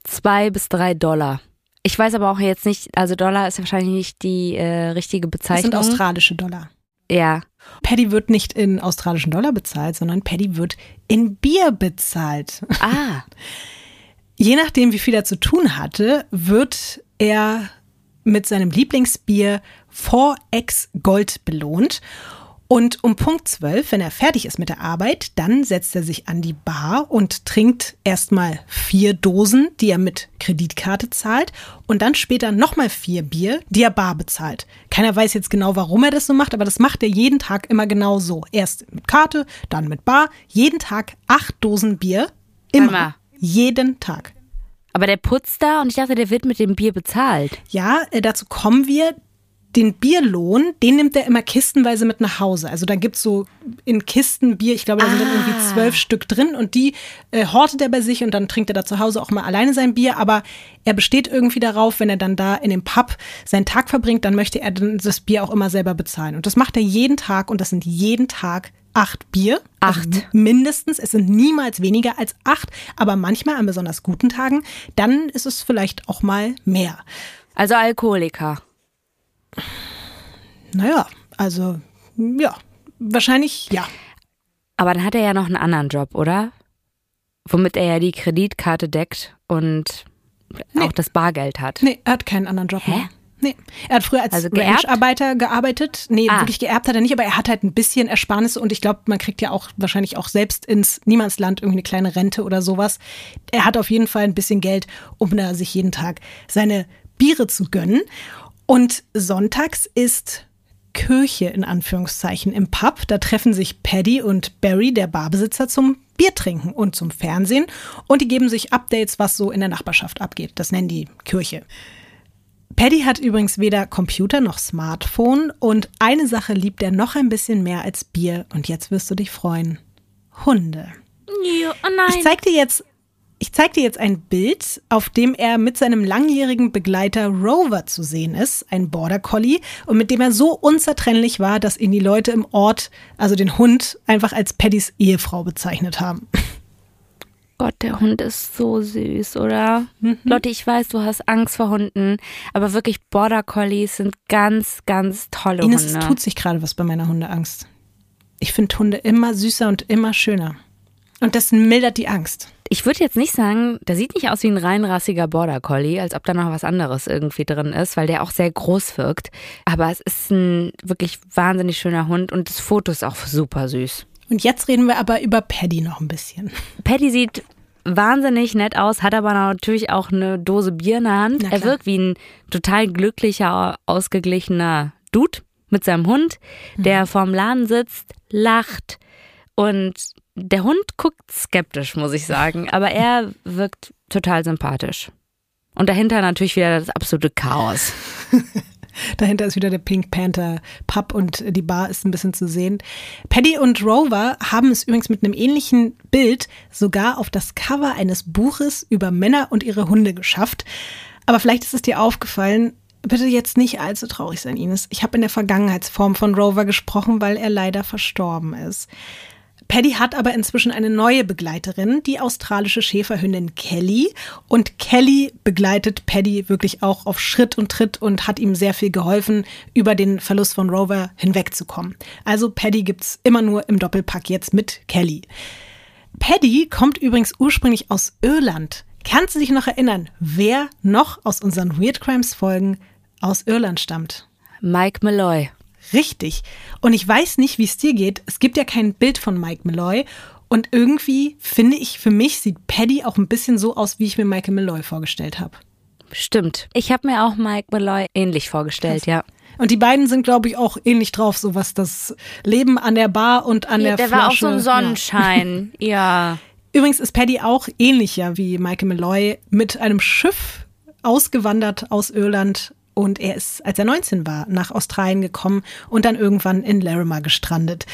zwei bis drei Dollar. Ich weiß aber auch jetzt nicht, also Dollar ist wahrscheinlich nicht die äh, richtige Bezeichnung. Das sind australische Dollar. Ja. Paddy wird nicht in australischen Dollar bezahlt, sondern Paddy wird in Bier bezahlt. Ah. Je nachdem, wie viel er zu tun hatte, wird er mit seinem Lieblingsbier 4X Gold belohnt. Und um Punkt 12, wenn er fertig ist mit der Arbeit, dann setzt er sich an die Bar und trinkt erstmal vier Dosen, die er mit Kreditkarte zahlt und dann später nochmal vier Bier, die er bar bezahlt. Keiner weiß jetzt genau, warum er das so macht, aber das macht er jeden Tag immer genau so. Erst mit Karte, dann mit Bar, jeden Tag acht Dosen Bier. Immer. Hammer. Jeden Tag. Aber der putzt da und ich dachte, der wird mit dem Bier bezahlt. Ja, äh, dazu kommen wir. Den Bierlohn, den nimmt er immer kistenweise mit nach Hause. Also da gibt's so in Kisten Bier, ich glaube, da sind dann irgendwie Ah. zwölf Stück drin und die äh, hortet er bei sich und dann trinkt er da zu Hause auch mal alleine sein Bier. Aber er besteht irgendwie darauf, wenn er dann da in dem Pub seinen Tag verbringt, dann möchte er das Bier auch immer selber bezahlen. Und das macht er jeden Tag und das sind jeden Tag acht Bier. Also Acht. mindestens. Es sind niemals weniger als acht, aber manchmal an besonders guten Tagen, dann ist es vielleicht auch mal mehr. Also Alkoholiker. Naja, also ja, wahrscheinlich ja. Aber dann hat er ja noch einen anderen Job, oder? Womit er ja die Kreditkarte deckt und auch das Bargeld hat. Nee, er hat keinen anderen Job Hä? mehr. Nee. Er hat früher als Also? Ranch-Arbeiter gearbeitet. Nee, Ah. wirklich geerbt hat er nicht, aber er hat halt ein bisschen Ersparnisse und ich glaube, man kriegt ja auch wahrscheinlich auch selbst ins Niemandsland irgendwie eine kleine Rente oder sowas. Er hat auf jeden Fall ein bisschen Geld, um da sich jeden Tag seine Biere zu gönnen. Und sonntags ist Kirche in Anführungszeichen im Pub. Da treffen sich Paddy und Barry, der Barbesitzer, zum Biertrinken und zum Fernsehen. Und die geben sich Updates, was so in der Nachbarschaft abgeht. Das nennen die Kirche. Paddy hat übrigens weder Computer noch Smartphone und eine Sache liebt er noch ein bisschen mehr als Bier und jetzt wirst du dich freuen. Hunde. Oh Ich zeig dir jetzt ich zeig dir jetzt ein Bild, auf dem er mit seinem langjährigen Begleiter Rover zu sehen ist, ein Border Collie, und mit dem er so unzertrennlich war, dass ihn die Leute im Ort, also den Hund, einfach als Paddys Ehefrau bezeichnet haben. Gott, der Hund ist so süß, oder? Mhm. Lotte, ich weiß, du hast Angst vor Hunden, aber wirklich Border Collies sind ganz, ganz tolle Ines, es Hunde. tut sich gerade was bei meiner Hundeangst. Ich finde Hunde immer süßer und immer schöner. Und das mildert die Angst. Ich würde jetzt nicht sagen, der sieht nicht aus wie ein reinrassiger Border Collie, als ob da noch was anderes irgendwie drin ist, weil der auch sehr groß wirkt. Aber es ist ein wirklich wahnsinnig schöner Hund und das Foto ist auch super süß. Und jetzt reden wir aber über Paddy noch ein bisschen. Patty sieht wahnsinnig nett aus, hat aber natürlich auch eine Dose Bier in der Hand. Er wirkt wie ein total glücklicher, ausgeglichener Dude mit seinem Hund, der Mhm. vorm Laden sitzt, lacht und der Hund guckt skeptisch, muss ich sagen, aber er wirkt total sympathisch. Und dahinter natürlich wieder das absolute Chaos. Dahinter ist wieder der Pink Panther Pub und die Bar ist ein bisschen zu sehen. Paddy und Rover haben es übrigens mit einem ähnlichen Bild sogar auf das Cover eines Buches über Männer und ihre Hunde geschafft. Aber vielleicht ist es dir aufgefallen, bitte jetzt nicht allzu traurig sein, Ines. Ich habe in der Vergangenheitsform von Rover gesprochen, weil er leider verstorben ist. Paddy hat aber inzwischen eine neue Begleiterin, die australische Schäferhündin Kelly. Und Kelly begleitet Paddy wirklich auch auf Schritt und Tritt und hat ihm sehr viel geholfen, über den Verlust von Rover hinwegzukommen. Also Paddy gibt's immer nur im Doppelpack jetzt mit Kelly. Paddy kommt übrigens ursprünglich aus Irland. Kannst du dich noch erinnern, wer noch aus unseren Weird Crimes Folgen aus Irland stammt? Mike Malloy. Richtig. Und ich weiß nicht, wie es dir geht. Es gibt ja kein Bild von Mike Malloy. Und irgendwie finde ich, für mich sieht Paddy auch ein bisschen so aus, wie ich mir Michael Malloy vorgestellt habe. Stimmt. Ich habe mir auch Mike Malloy ähnlich vorgestellt, ja. Und die beiden sind, glaube ich, auch ähnlich drauf, so was das Leben an der Bar und an Ja, der der war auch Flasche. so ein Sonnenschein, ja. Übrigens ist Paddy auch ähnlicher wie Michael Malloy mit einem Schiff ausgewandert aus Irland und er ist, als er 19 war, nach Australien gekommen und dann irgendwann in Larimer gestrandet.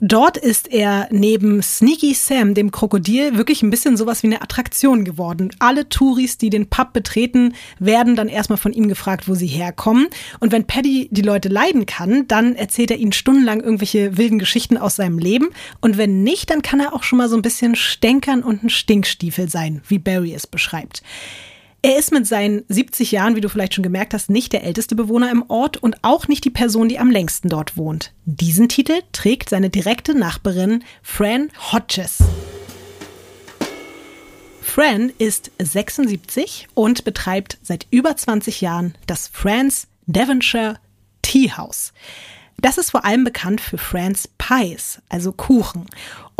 Dort ist er neben Sneaky Sam, dem Krokodil, wirklich ein bisschen sowas wie eine Attraktion geworden. Alle Touris, die den Pub betreten, werden dann erstmal von ihm gefragt, wo sie herkommen. Und wenn Paddy die Leute leiden kann, dann erzählt er ihnen stundenlang irgendwelche wilden Geschichten aus seinem Leben. Und wenn nicht, dann kann er auch schon mal so ein bisschen stänkern und ein Stinkstiefel sein, wie Barry es beschreibt. Er ist mit seinen 70 Jahren, wie du vielleicht schon gemerkt hast, nicht der älteste Bewohner im Ort und auch nicht die Person, die am längsten dort wohnt. Diesen Titel trägt seine direkte Nachbarin Fran Hodges. Fran ist 76 und betreibt seit über 20 Jahren das Fran's Devonshire Tea House. Das ist vor allem bekannt für Fran's Pies, also Kuchen.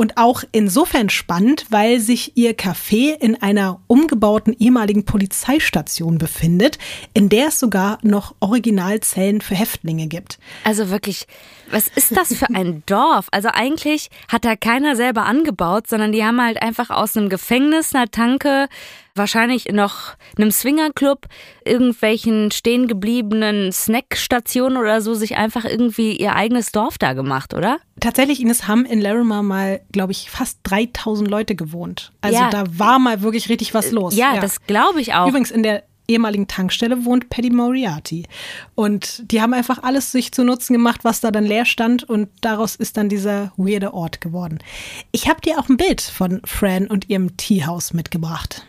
Und auch insofern spannend, weil sich ihr Café in einer umgebauten ehemaligen Polizeistation befindet, in der es sogar noch Originalzellen für Häftlinge gibt. Also wirklich, was ist das für ein Dorf? Also eigentlich hat da keiner selber angebaut, sondern die haben halt einfach aus einem Gefängnis, einer Tanke, wahrscheinlich noch einem Swingerclub, irgendwelchen stehen gebliebenen Snackstationen oder so sich einfach irgendwie ihr eigenes Dorf da gemacht, oder? Tatsächlich, Ines, haben in Larimar mal, glaube ich, fast 3000 Leute gewohnt. Also Ja. da war mal wirklich richtig was los. Ja, das glaube ich auch. Übrigens in der ehemaligen Tankstelle wohnt Paddy Moriarty. Und die haben einfach alles sich zu Nutzen gemacht, was da dann leer stand. Und daraus ist dann dieser weirde Ort geworden. Ich habe dir auch ein Bild von Fran und ihrem Teehouse mitgebracht.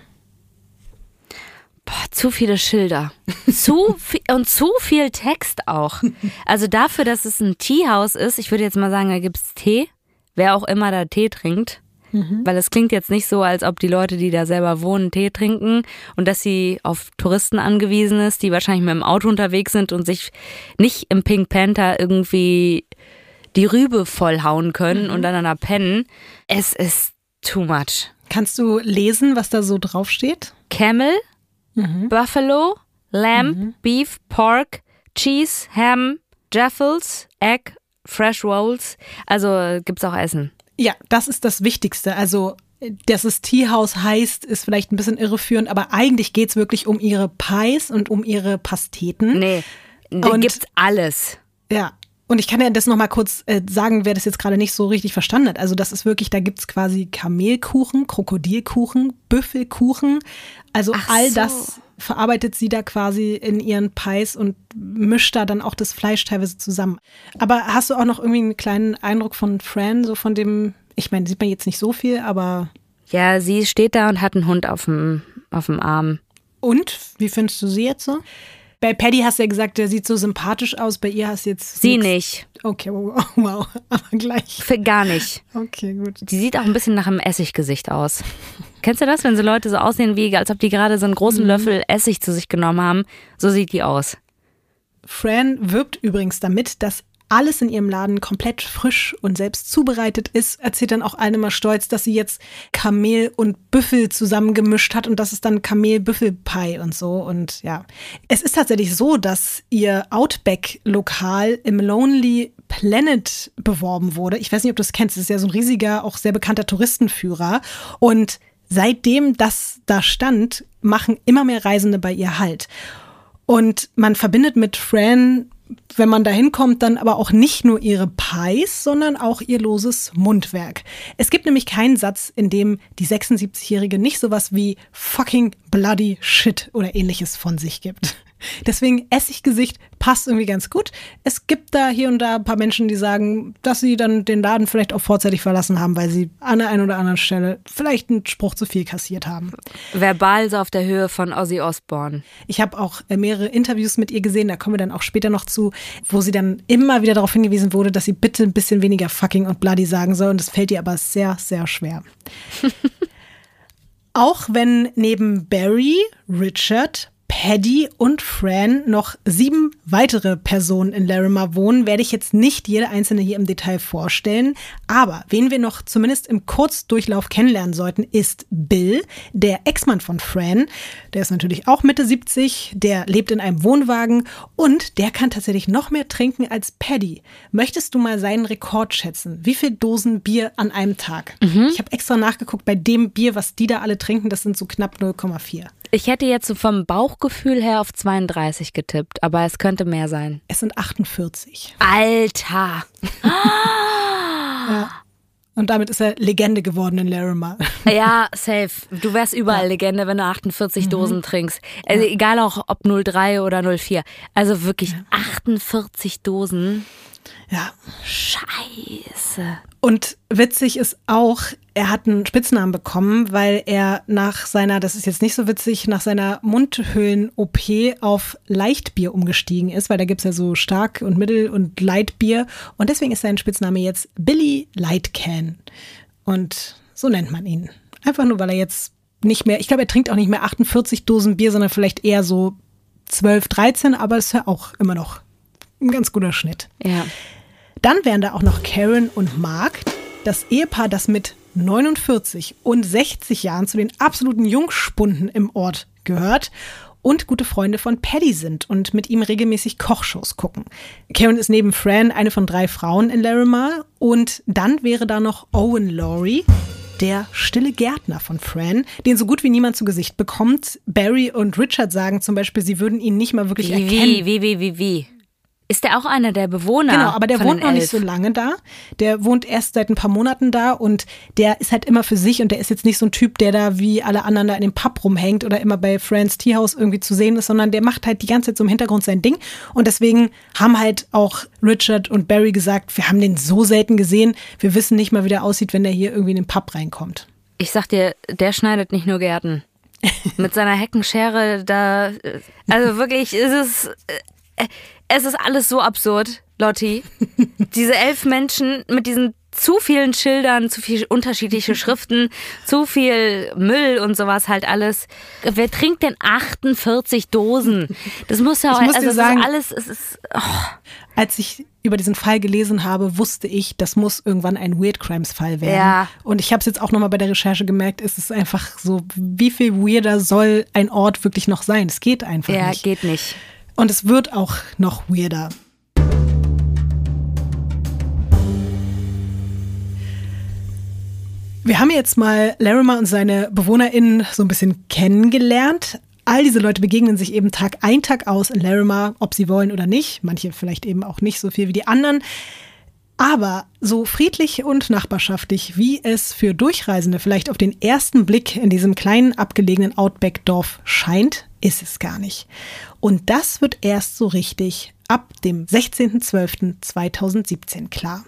Boah, zu viele Schilder. zu viel, und zu viel Text auch. Also dafür, dass es ein Teehouse ist, ich würde jetzt mal sagen, da gibt's Tee. Wer auch immer da Tee trinkt. Weil es klingt jetzt nicht so, als ob die Leute, die da selber wohnen, Tee trinken und dass sie auf Touristen angewiesen ist, die wahrscheinlich mit dem Auto unterwegs sind und sich nicht im Pink Panther irgendwie die Rübe vollhauen können und dann da pennen. Es ist too much. Kannst du lesen, was da so draufsteht? Camel, Buffalo, Lamb, Beef, Pork, Cheese, Ham, Jaffles, Egg, Fresh Rolls. Also gibt's auch Essen. Ja, das ist das Wichtigste. Also, dass es Teehouse heißt, ist vielleicht ein bisschen irreführend, aber eigentlich geht's wirklich um ihre Pies und um ihre Pasteten. Nee, da gibt's alles. Ja. Und ich kann ja das nochmal kurz äh, sagen, wer das jetzt gerade nicht so richtig verstanden hat. Also das ist wirklich, da gibt's quasi Kamelkuchen, Krokodilkuchen, Büffelkuchen. Also Ach all so. das verarbeitet sie da quasi in ihren Pies und mischt da dann auch das Fleisch teilweise zusammen. Aber hast du auch noch irgendwie einen kleinen Eindruck von Fran, so von dem, ich meine, sieht man jetzt nicht so viel, aber Ja, sie steht da und hat einen Hund auf dem, auf dem Arm. und? Wie findest du sie jetzt so? Bei Paddy hast du ja gesagt, der sieht so sympathisch aus. Bei ihr hast du jetzt. Sie nix. nicht. Okay, wow, wow. Aber gleich. Für gar nicht. Okay, gut. Die sieht auch ein bisschen nach einem Essiggesicht aus. Kennst du das, wenn so Leute so aussehen wie, als ob die gerade so einen großen Löffel Essig zu sich genommen haben? So sieht die aus. Fran wirbt übrigens damit, dass alles in ihrem Laden komplett frisch und selbst zubereitet ist. Erzählt dann auch immer stolz, dass sie jetzt Kamel und Büffel zusammengemischt hat und das ist dann Kamel-Büffel-Pie und so. Und ja, es ist tatsächlich so, dass ihr Outback-Lokal im Lonely Planet beworben wurde. Ich weiß nicht, ob du das kennst. Das ist ja so ein riesiger, auch sehr bekannter Touristenführer. Und seitdem das da stand, machen immer mehr Reisende bei ihr Halt. Und man verbindet mit Fran, wenn man da hinkommt, dann aber auch nicht nur ihre Pies, sondern auch ihr loses Mundwerk. Es gibt nämlich keinen Satz, in dem die 76-Jährige nicht sowas wie fucking bloody shit oder ähnliches von sich gibt. Deswegen Essiggesicht passt irgendwie ganz gut. Es gibt da hier und da ein paar Menschen, die sagen, dass sie dann den Laden vielleicht auch vorzeitig verlassen haben, weil sie an der einen oder anderen Stelle vielleicht einen Spruch zu viel kassiert haben. Verbal so auf der Höhe von Ozzy Osbourne. Ich habe auch äh, mehrere Interviews mit ihr gesehen, da kommen wir dann auch später noch zu, wo sie dann immer wieder darauf hingewiesen wurde, dass sie bitte ein bisschen weniger fucking und bloody sagen soll. Und das fällt ihr aber sehr, sehr schwer. auch wenn neben Barry, Richard, Paddy und Fran noch sieben weitere Personen in Larimar wohnen, werde ich jetzt nicht jede einzelne hier im Detail vorstellen. Aber wen wir noch zumindest im Kurzdurchlauf kennenlernen sollten, ist Bill, der Ex-Mann von Fran. Der ist natürlich auch Mitte 70, der lebt in einem Wohnwagen und der kann tatsächlich noch mehr trinken als Paddy. Möchtest du mal seinen Rekord schätzen? Wie viel Dosen Bier an einem Tag? Ich habe extra nachgeguckt, bei dem Bier, was die da alle trinken, das sind so knapp 0,4. Ich hätte jetzt so vom Bauchgefühl her auf 32 getippt, aber es könnte mehr sein. Es sind 48. Alter! Und damit ist er Legende geworden in Larimar. Ja, safe. Du wärst überall Legende, wenn du 48 Dosen trinkst. Also egal auch ob 03 oder 04. Also wirklich 48 Dosen. Ja. Scheiße. Und witzig ist auch, er hat einen Spitznamen bekommen, weil er nach seiner, das ist jetzt nicht so witzig, nach seiner Mundhöhlen-OP auf Leichtbier umgestiegen ist, weil da gibt's ja so Stark- und Mittel- und Lightbier. Und deswegen ist sein Spitzname jetzt Billy Lightcan. Und so nennt man ihn. Einfach nur, weil er jetzt nicht mehr, ich glaube, er trinkt auch nicht mehr 48 Dosen Bier, sondern vielleicht eher so 12, 13, aber ist ja auch immer noch ein ganz guter Schnitt. Ja. Dann wären da auch noch Karen und Mark, das Ehepaar, das mit 49 und 60 Jahren zu den absoluten Jungspunden im Ort gehört und gute Freunde von Paddy sind und mit ihm regelmäßig Kochshows gucken. Karen ist neben Fran eine von drei Frauen in Larimar und dann wäre da noch Owen Laurie, der stille Gärtner von Fran, den so gut wie niemand zu Gesicht bekommt. Barry und Richard sagen zum Beispiel, sie würden ihn nicht mal wirklich wie, erkennen. Wie, wie, wie, wie, wie? Ist der auch einer der Bewohner? Genau, aber der von wohnt noch nicht so lange da. Der wohnt erst seit ein paar Monaten da und der ist halt immer für sich und der ist jetzt nicht so ein Typ, der da wie alle anderen da in dem Pub rumhängt oder immer bei Friends Teehouse irgendwie zu sehen ist, sondern der macht halt die ganze Zeit so im Hintergrund sein Ding. Und deswegen haben halt auch Richard und Barry gesagt, wir haben den so selten gesehen, wir wissen nicht mal, wie der aussieht, wenn der hier irgendwie in den Pub reinkommt. Ich sag dir, der schneidet nicht nur Gärten. Mit seiner Heckenschere da. Also wirklich, es ist. äh, Es ist alles so absurd, Lotti. Diese elf Menschen mit diesen zu vielen Schildern, zu viel unterschiedliche Schriften, zu viel Müll und sowas halt alles. Wer trinkt denn 48 Dosen? Das muss ja auch, Ich muss also sagen- alles, es ist, oh. Als ich über diesen Fall gelesen habe, wusste ich, das muss irgendwann ein Weird Crimes Fall werden. Ja. Und ich habe es jetzt auch nochmal bei der Recherche gemerkt, es ist einfach so, wie viel weirder soll ein Ort wirklich noch sein? Es geht einfach ja, nicht. geht nicht. Und es wird auch noch weirder. Wir haben jetzt mal Larimer und seine BewohnerInnen so ein bisschen kennengelernt. All diese Leute begegnen sich eben Tag ein, Tag aus in Larimer, ob sie wollen oder nicht. Manche vielleicht eben auch nicht so viel wie die anderen. Aber so friedlich und nachbarschaftlich, wie es für Durchreisende vielleicht auf den ersten Blick in diesem kleinen abgelegenen Outback-Dorf scheint, ist es gar nicht. Und das wird erst so richtig ab dem 16.12.2017 klar.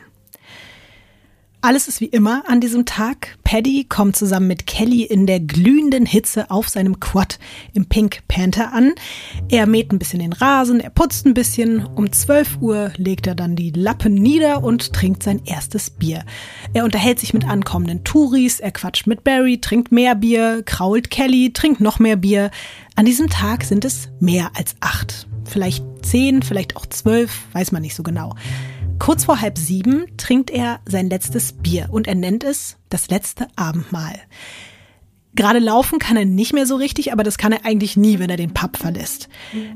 Alles ist wie immer an diesem Tag. Paddy kommt zusammen mit Kelly in der glühenden Hitze auf seinem Quad im Pink Panther an. Er mäht ein bisschen den Rasen, er putzt ein bisschen. Um 12 Uhr legt er dann die Lappen nieder und trinkt sein erstes Bier. Er unterhält sich mit ankommenden Touris, er quatscht mit Barry, trinkt mehr Bier, krault Kelly, trinkt noch mehr Bier. An diesem Tag sind es mehr als acht. Vielleicht zehn, vielleicht auch zwölf, weiß man nicht so genau. Kurz vor halb sieben trinkt er sein letztes Bier und er nennt es das letzte Abendmahl. Gerade laufen kann er nicht mehr so richtig, aber das kann er eigentlich nie, wenn er den Pub verlässt.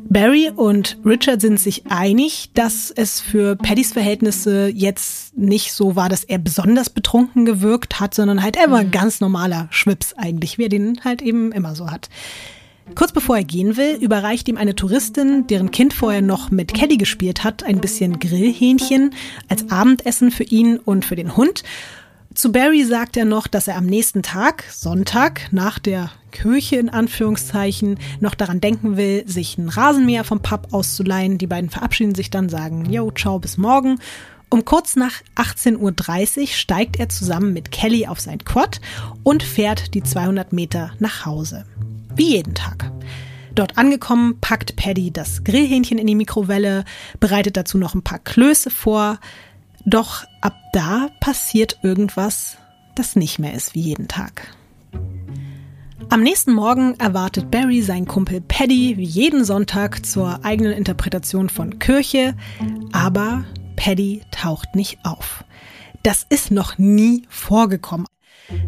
Barry und Richard sind sich einig, dass es für Paddys Verhältnisse jetzt nicht so war, dass er besonders betrunken gewirkt hat, sondern halt er war ein ganz normaler Schwips eigentlich, wie er den halt eben immer so hat. Kurz bevor er gehen will, überreicht ihm eine Touristin, deren Kind vorher noch mit Kelly gespielt hat, ein bisschen Grillhähnchen als Abendessen für ihn und für den Hund. Zu Barry sagt er noch, dass er am nächsten Tag, Sonntag, nach der Kirche in Anführungszeichen, noch daran denken will, sich einen Rasenmäher vom Pub auszuleihen. Die beiden verabschieden sich dann, sagen, yo, ciao, bis morgen. Um kurz nach 18.30 Uhr steigt er zusammen mit Kelly auf sein Quad und fährt die 200 Meter nach Hause. Wie jeden Tag. Dort angekommen, packt Paddy das Grillhähnchen in die Mikrowelle, bereitet dazu noch ein paar Klöße vor. Doch ab da passiert irgendwas, das nicht mehr ist wie jeden Tag. Am nächsten Morgen erwartet Barry seinen Kumpel Paddy wie jeden Sonntag zur eigenen Interpretation von Kirche, aber Paddy taucht nicht auf. Das ist noch nie vorgekommen.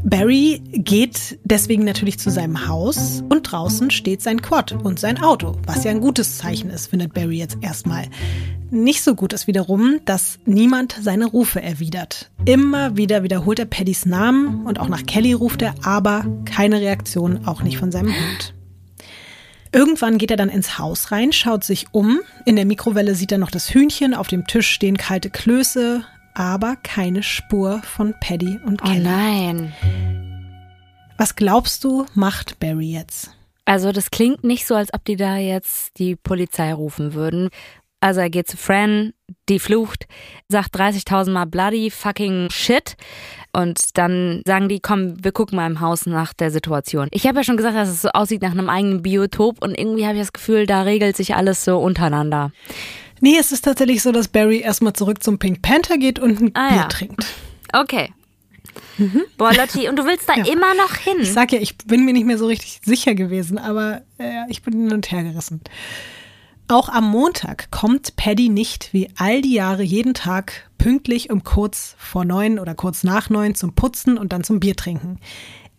Barry geht deswegen natürlich zu seinem Haus und draußen steht sein Quad und sein Auto, was ja ein gutes Zeichen ist, findet Barry jetzt erstmal. Nicht so gut ist wiederum, dass niemand seine Rufe erwidert. Immer wieder wiederholt er Paddys Namen und auch nach Kelly ruft er, aber keine Reaktion, auch nicht von seinem Hund. Irgendwann geht er dann ins Haus rein, schaut sich um. In der Mikrowelle sieht er noch das Hühnchen, auf dem Tisch stehen kalte Klöße, aber keine Spur von Paddy und Oh Kelly. nein. Was glaubst du, macht Barry jetzt? Also das klingt nicht so, als ob die da jetzt die Polizei rufen würden. Also er geht zu Fran, die flucht, sagt 30.000 Mal bloody fucking shit und dann sagen die, komm, wir gucken mal im Haus nach der Situation. Ich habe ja schon gesagt, dass es so aussieht nach einem eigenen Biotop und irgendwie habe ich das Gefühl, da regelt sich alles so untereinander. Nee, es ist tatsächlich so, dass Barry erstmal zurück zum Pink Panther geht und ein Ah, Bier ja. trinkt. Okay. Boah, Lotti, und du willst da Ja. immer noch hin? Ich sag ja, ich bin mir nicht mehr so richtig sicher gewesen, aber äh, ich bin hin und her gerissen. Auch am Montag kommt Paddy nicht wie all die Jahre jeden Tag pünktlich um kurz vor neun oder kurz nach neun zum Putzen und dann zum Bier trinken.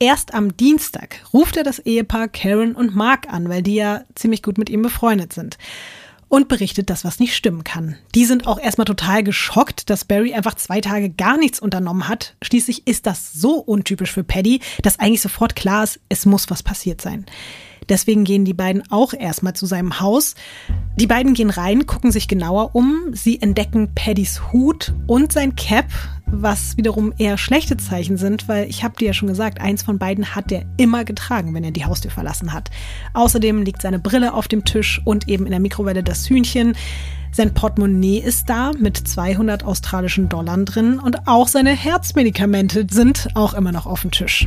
Erst am Dienstag ruft er das Ehepaar Karen und Mark an, weil die ja ziemlich gut mit ihm befreundet sind. Und berichtet, dass was nicht stimmen kann. Die sind auch erstmal total geschockt, dass Barry einfach zwei Tage gar nichts unternommen hat. Schließlich ist das so untypisch für Paddy, dass eigentlich sofort klar ist, es muss was passiert sein. Deswegen gehen die beiden auch erstmal zu seinem Haus. Die beiden gehen rein, gucken sich genauer um. Sie entdecken Paddys Hut und sein Cap, was wiederum eher schlechte Zeichen sind, weil ich habe dir ja schon gesagt, eins von beiden hat er immer getragen, wenn er die Haustür verlassen hat. Außerdem liegt seine Brille auf dem Tisch und eben in der Mikrowelle das Hühnchen. Sein Portemonnaie ist da mit 200 australischen Dollar drin und auch seine Herzmedikamente sind auch immer noch auf dem Tisch.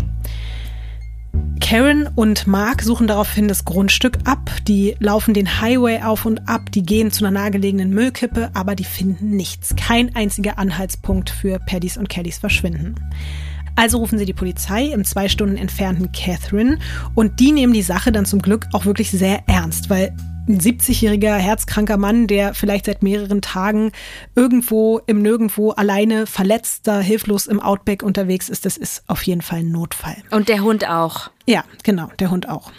Karen und Mark suchen daraufhin das Grundstück ab. Die laufen den Highway auf und ab, die gehen zu einer nahegelegenen Müllkippe, aber die finden nichts. Kein einziger Anhaltspunkt für Paddys und Kellys Verschwinden. Also rufen sie die Polizei im zwei Stunden entfernten Catherine und die nehmen die Sache dann zum Glück auch wirklich sehr ernst, weil ein 70-jähriger herzkranker Mann, der vielleicht seit mehreren Tagen irgendwo im Nirgendwo alleine verletzt, da hilflos im Outback unterwegs ist, das ist auf jeden Fall ein Notfall. Und der Hund auch. Ja, genau, der Hund auch.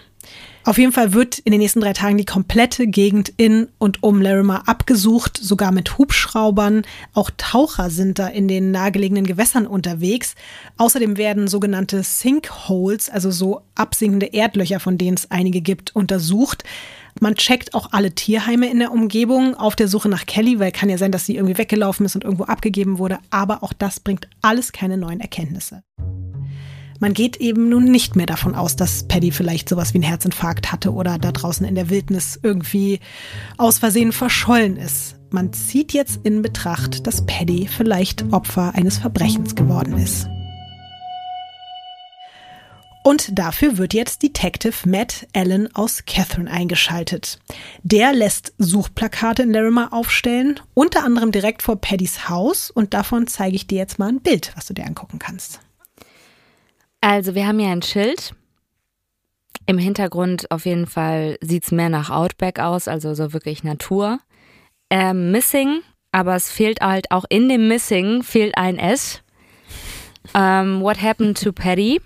Auf jeden Fall wird in den nächsten drei Tagen die komplette Gegend in und um Larimer abgesucht, sogar mit Hubschraubern. Auch Taucher sind da in den nahegelegenen Gewässern unterwegs. Außerdem werden sogenannte Sinkholes, also so absinkende Erdlöcher, von denen es einige gibt, untersucht. Man checkt auch alle Tierheime in der Umgebung auf der Suche nach Kelly, weil kann ja sein, dass sie irgendwie weggelaufen ist und irgendwo abgegeben wurde. Aber auch das bringt alles keine neuen Erkenntnisse. Man geht eben nun nicht mehr davon aus, dass Paddy vielleicht sowas wie einen Herzinfarkt hatte oder da draußen in der Wildnis irgendwie aus Versehen verschollen ist. Man zieht jetzt in Betracht, dass Paddy vielleicht Opfer eines Verbrechens geworden ist. Und dafür wird jetzt Detective Matt Allen aus Catherine eingeschaltet. Der lässt Suchplakate in Larimer aufstellen, unter anderem direkt vor Paddys Haus und davon zeige ich dir jetzt mal ein Bild, was du dir angucken kannst. Also wir haben hier ein Schild. Im Hintergrund auf jeden Fall sieht es mehr nach Outback aus, also so wirklich Natur. Ähm, missing, aber es fehlt halt auch in dem Missing fehlt ein S. Um, ähm, what happened to Paddy?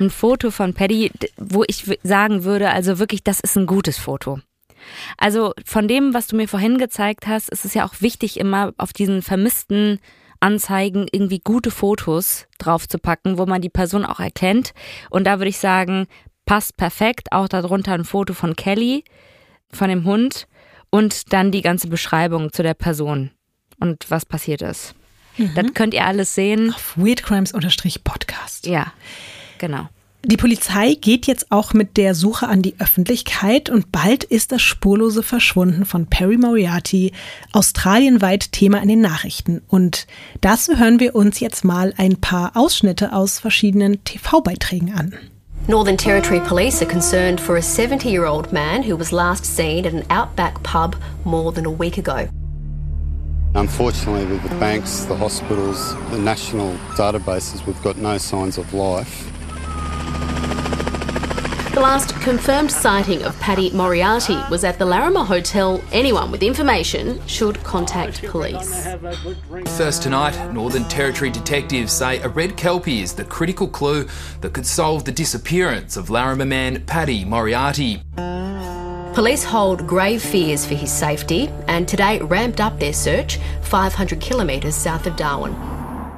Ein Foto von Paddy, wo ich sagen würde, also wirklich, das ist ein gutes Foto. Also von dem, was du mir vorhin gezeigt hast, ist es ja auch wichtig, immer auf diesen vermissten Anzeigen irgendwie gute Fotos draufzupacken, wo man die Person auch erkennt. Und da würde ich sagen, passt perfekt. Auch darunter ein Foto von Kelly, von dem Hund und dann die ganze Beschreibung zu der Person und was passiert ist. Mhm. Das könnt ihr alles sehen. Auf weirdcrimes-podcast. Ja. Genau. Die Polizei geht jetzt auch mit der Suche an die Öffentlichkeit und bald ist das spurlose Verschwunden von Perry Moriarty australienweit Thema in den Nachrichten. Und dazu hören wir uns jetzt mal ein paar Ausschnitte aus verschiedenen TV-Beiträgen an. Northern Territory Police are concerned for a 70 year old man who was last seen at an outback pub more than a week ago. Unfortunately, with the banks, the hospitals, the national databases, we've got no signs of life. The last confirmed sighting of Paddy Moriarty was at the Larimer Hotel. Anyone with information should contact police. First tonight, Northern Territory detectives say a red kelpie is the critical clue that could solve the disappearance of Larimer man Paddy Moriarty. Police hold grave fears for his safety and today ramped up their search 500 kilometres south of Darwin.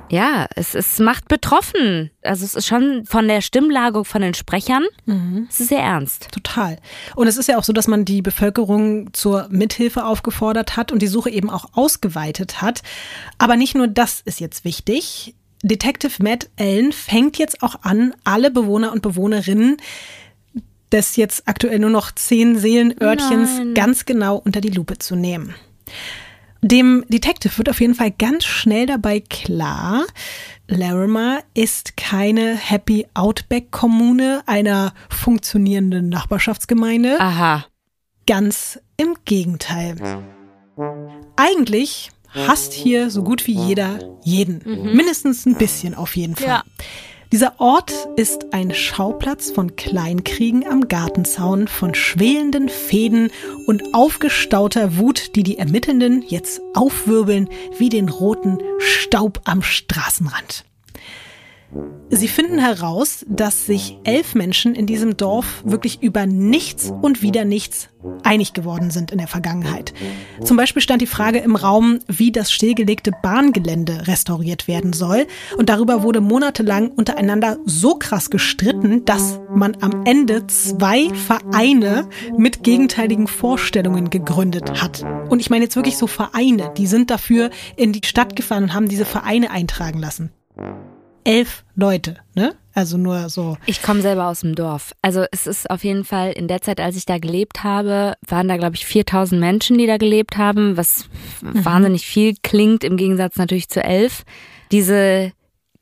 Ja, es, es macht betroffen. Also es ist schon von der Stimmlage von den Sprechern, mhm. es ist sehr ernst. Total. Und es ist ja auch so, dass man die Bevölkerung zur Mithilfe aufgefordert hat und die Suche eben auch ausgeweitet hat. Aber nicht nur das ist jetzt wichtig. Detective Matt Allen fängt jetzt auch an, alle Bewohner und Bewohnerinnen des jetzt aktuell nur noch zehn Seelenörtchens Nein. ganz genau unter die Lupe zu nehmen. Dem Detective wird auf jeden Fall ganz schnell dabei klar, Larimer ist keine Happy Outback-Kommune einer funktionierenden Nachbarschaftsgemeinde. Aha. Ganz im Gegenteil. Eigentlich hasst hier so gut wie jeder jeden. Mhm. Mindestens ein bisschen auf jeden Fall. Ja. Dieser Ort ist ein Schauplatz von Kleinkriegen am Gartenzaun, von schwelenden Fäden und aufgestauter Wut, die die Ermittelnden jetzt aufwirbeln wie den roten Staub am Straßenrand. Sie finden heraus, dass sich elf Menschen in diesem Dorf wirklich über nichts und wieder nichts einig geworden sind in der Vergangenheit. Zum Beispiel stand die Frage im Raum, wie das stillgelegte Bahngelände restauriert werden soll. Und darüber wurde monatelang untereinander so krass gestritten, dass man am Ende zwei Vereine mit gegenteiligen Vorstellungen gegründet hat. Und ich meine jetzt wirklich so Vereine, die sind dafür in die Stadt gefahren und haben diese Vereine eintragen lassen elf Leute, ne? Also nur so. Ich komme selber aus dem Dorf. Also es ist auf jeden Fall in der Zeit, als ich da gelebt habe, waren da glaube ich 4000 Menschen, die da gelebt haben, was mhm. wahnsinnig viel klingt im Gegensatz natürlich zu elf. Diese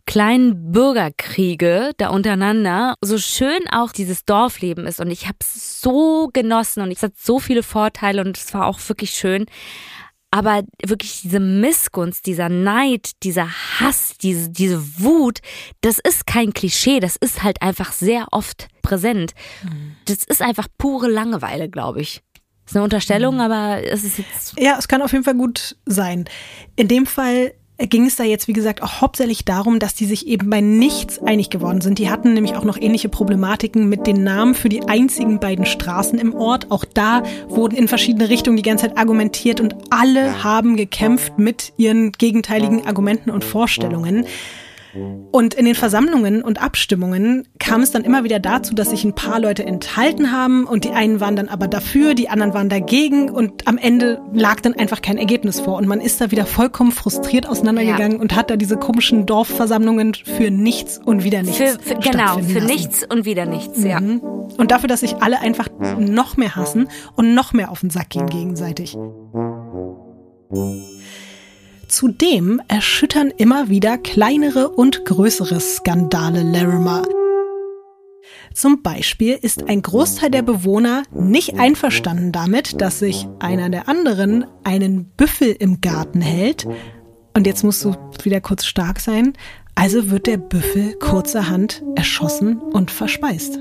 kleinen Bürgerkriege da untereinander, so schön auch dieses Dorfleben ist und ich habe es so genossen und es hat so viele Vorteile und es war auch wirklich schön. Aber wirklich diese Missgunst, dieser Neid, dieser Hass, diese, diese Wut, das ist kein Klischee, das ist halt einfach sehr oft präsent. Mhm. Das ist einfach pure Langeweile, glaube ich. Das ist eine Unterstellung, mhm. aber es ist jetzt. Ja, es kann auf jeden Fall gut sein. In dem Fall ging es da jetzt, wie gesagt, auch hauptsächlich darum, dass die sich eben bei nichts einig geworden sind. Die hatten nämlich auch noch ähnliche Problematiken mit den Namen für die einzigen beiden Straßen im Ort. Auch da wurden in verschiedene Richtungen die ganze Zeit argumentiert und alle haben gekämpft mit ihren gegenteiligen Argumenten und Vorstellungen. Und in den Versammlungen und Abstimmungen kam es dann immer wieder dazu, dass sich ein paar Leute enthalten haben und die einen waren dann aber dafür, die anderen waren dagegen und am Ende lag dann einfach kein Ergebnis vor und man ist da wieder vollkommen frustriert auseinandergegangen ja. und hat da diese komischen Dorfversammlungen für nichts und wieder nichts. Für, für, genau, für lassen. nichts und wieder nichts, mhm. ja. Und dafür, dass sich alle einfach noch mehr hassen und noch mehr auf den Sack gehen gegenseitig. Zudem erschüttern immer wieder kleinere und größere Skandale Larimer. Zum Beispiel ist ein Großteil der Bewohner nicht einverstanden damit, dass sich einer der anderen einen Büffel im Garten hält. Und jetzt musst du wieder kurz stark sein. Also wird der Büffel kurzerhand erschossen und verspeist.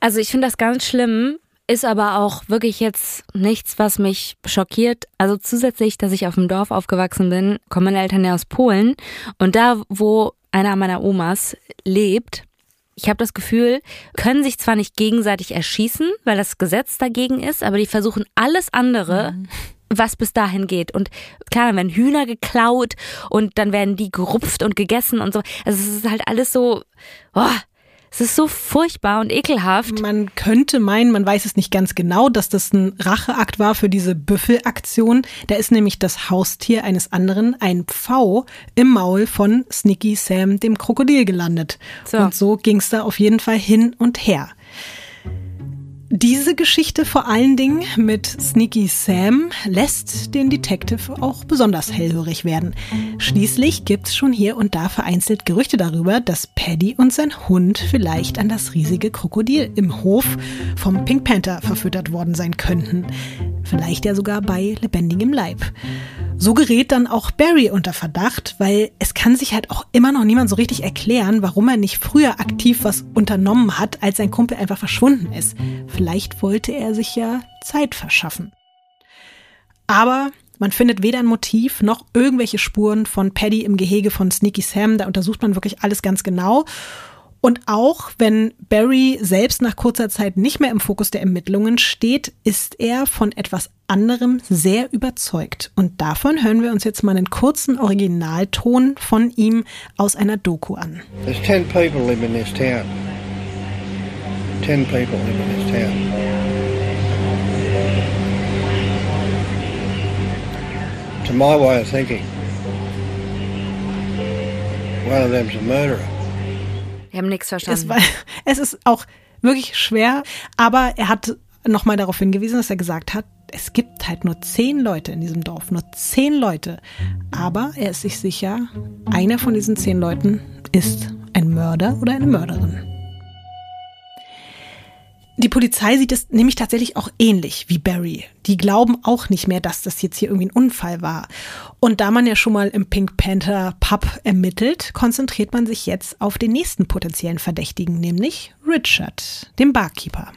Also ich finde das ganz schlimm, ist aber auch wirklich jetzt nichts, was mich schockiert. Also zusätzlich, dass ich auf dem Dorf aufgewachsen bin, kommen meine Eltern ja aus Polen. Und da, wo einer meiner Omas lebt, ich habe das Gefühl, können sich zwar nicht gegenseitig erschießen, weil das Gesetz dagegen ist, aber die versuchen alles andere, mhm. was bis dahin geht. Und klar, dann werden Hühner geklaut und dann werden die gerupft und gegessen und so. Also es ist halt alles so, oh, es ist so furchtbar und ekelhaft. Man könnte meinen, man weiß es nicht ganz genau, dass das ein Racheakt war für diese Büffelaktion. Da ist nämlich das Haustier eines anderen, ein Pfau, im Maul von Sneaky Sam, dem Krokodil, gelandet. So. Und so ging es da auf jeden Fall hin und her. Diese Geschichte vor allen Dingen mit Sneaky Sam lässt den Detective auch besonders hellhörig werden. Schließlich gibt's schon hier und da vereinzelt Gerüchte darüber, dass Paddy und sein Hund vielleicht an das riesige Krokodil im Hof vom Pink Panther verfüttert worden sein könnten. Vielleicht ja sogar bei lebendigem Leib. So gerät dann auch Barry unter Verdacht, weil es kann sich halt auch immer noch niemand so richtig erklären, warum er nicht früher aktiv was unternommen hat, als sein Kumpel einfach verschwunden ist. Vielleicht wollte er sich ja Zeit verschaffen. Aber man findet weder ein Motiv noch irgendwelche Spuren von Paddy im Gehege von Sneaky Sam. Da untersucht man wirklich alles ganz genau. Und auch wenn Barry selbst nach kurzer Zeit nicht mehr im Fokus der Ermittlungen steht, ist er von etwas anderem sehr überzeugt. Und davon hören wir uns jetzt mal einen kurzen Originalton von ihm aus einer Doku an. There's ten people live in this town. Ten people live in this town. To my way of thinking, one of them's a murderer. Wir haben nichts verstanden. Es, war, es ist auch wirklich schwer, aber er hat nochmal darauf hingewiesen, dass er gesagt hat, es gibt halt nur zehn Leute in diesem Dorf, nur zehn Leute. Aber er ist sich sicher, einer von diesen zehn Leuten ist ein Mörder oder eine Mörderin. Die Polizei sieht es nämlich tatsächlich auch ähnlich wie Barry. Die glauben auch nicht mehr, dass das jetzt hier irgendwie ein Unfall war. Und da man ja schon mal im Pink Panther Pub ermittelt, konzentriert man sich jetzt auf den nächsten potenziellen Verdächtigen, nämlich Richard, den Barkeeper.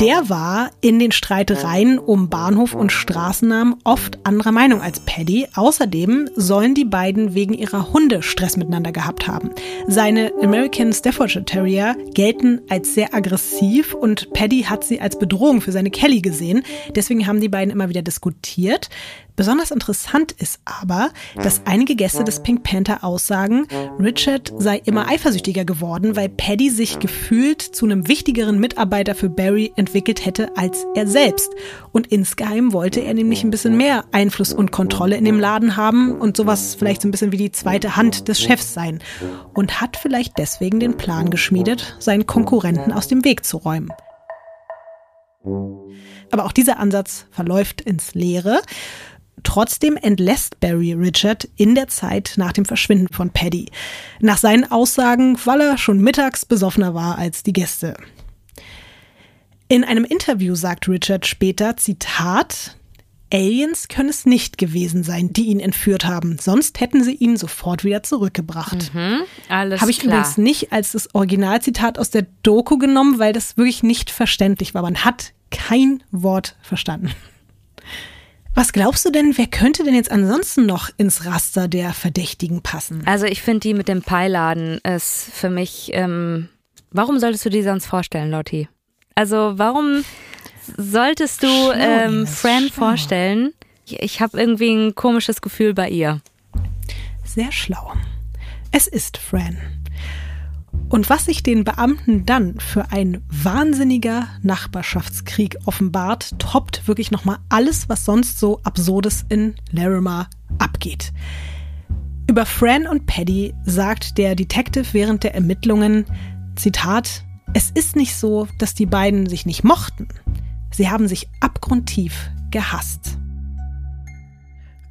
Der war in den Streitereien um Bahnhof und Straßennamen oft anderer Meinung als Paddy. Außerdem sollen die beiden wegen ihrer Hunde Stress miteinander gehabt haben. Seine American Staffordshire Terrier gelten als sehr aggressiv und Paddy hat sie als Bedrohung für seine Kelly gesehen. Deswegen haben die beiden immer wieder diskutiert. Besonders interessant ist aber, dass einige Gäste des Pink Panther aussagen, Richard sei immer eifersüchtiger geworden, weil Paddy sich gefühlt zu einem wichtigeren Mitarbeiter für Barry entwickelt hätte als er selbst. Und insgeheim wollte er nämlich ein bisschen mehr Einfluss und Kontrolle in dem Laden haben und sowas vielleicht so ein bisschen wie die zweite Hand des Chefs sein. Und hat vielleicht deswegen den Plan geschmiedet, seinen Konkurrenten aus dem Weg zu räumen. Aber auch dieser Ansatz verläuft ins Leere. Trotzdem entlässt Barry Richard in der Zeit nach dem Verschwinden von Paddy. Nach seinen Aussagen, weil er schon mittags besoffener war als die Gäste. In einem Interview sagt Richard später, Zitat, Aliens können es nicht gewesen sein, die ihn entführt haben. Sonst hätten sie ihn sofort wieder zurückgebracht. Mhm, alles Habe ich klar. übrigens nicht als das Originalzitat aus der Doku genommen, weil das wirklich nicht verständlich war. Man hat kein Wort verstanden. Was glaubst du denn, wer könnte denn jetzt ansonsten noch ins Raster der Verdächtigen passen? Also ich finde die mit dem Peiladen ist für mich. Ähm, warum solltest du die sonst vorstellen, Lotti? Also warum solltest du ähm, Fran vorstellen? Ich, ich habe irgendwie ein komisches Gefühl bei ihr. Sehr schlau. Es ist Fran. Und was sich den Beamten dann für ein wahnsinniger Nachbarschaftskrieg offenbart, toppt wirklich nochmal alles, was sonst so Absurdes in Larimar abgeht. Über Fran und Paddy sagt der Detective während der Ermittlungen, Zitat, es ist nicht so, dass die beiden sich nicht mochten. Sie haben sich abgrundtief gehasst.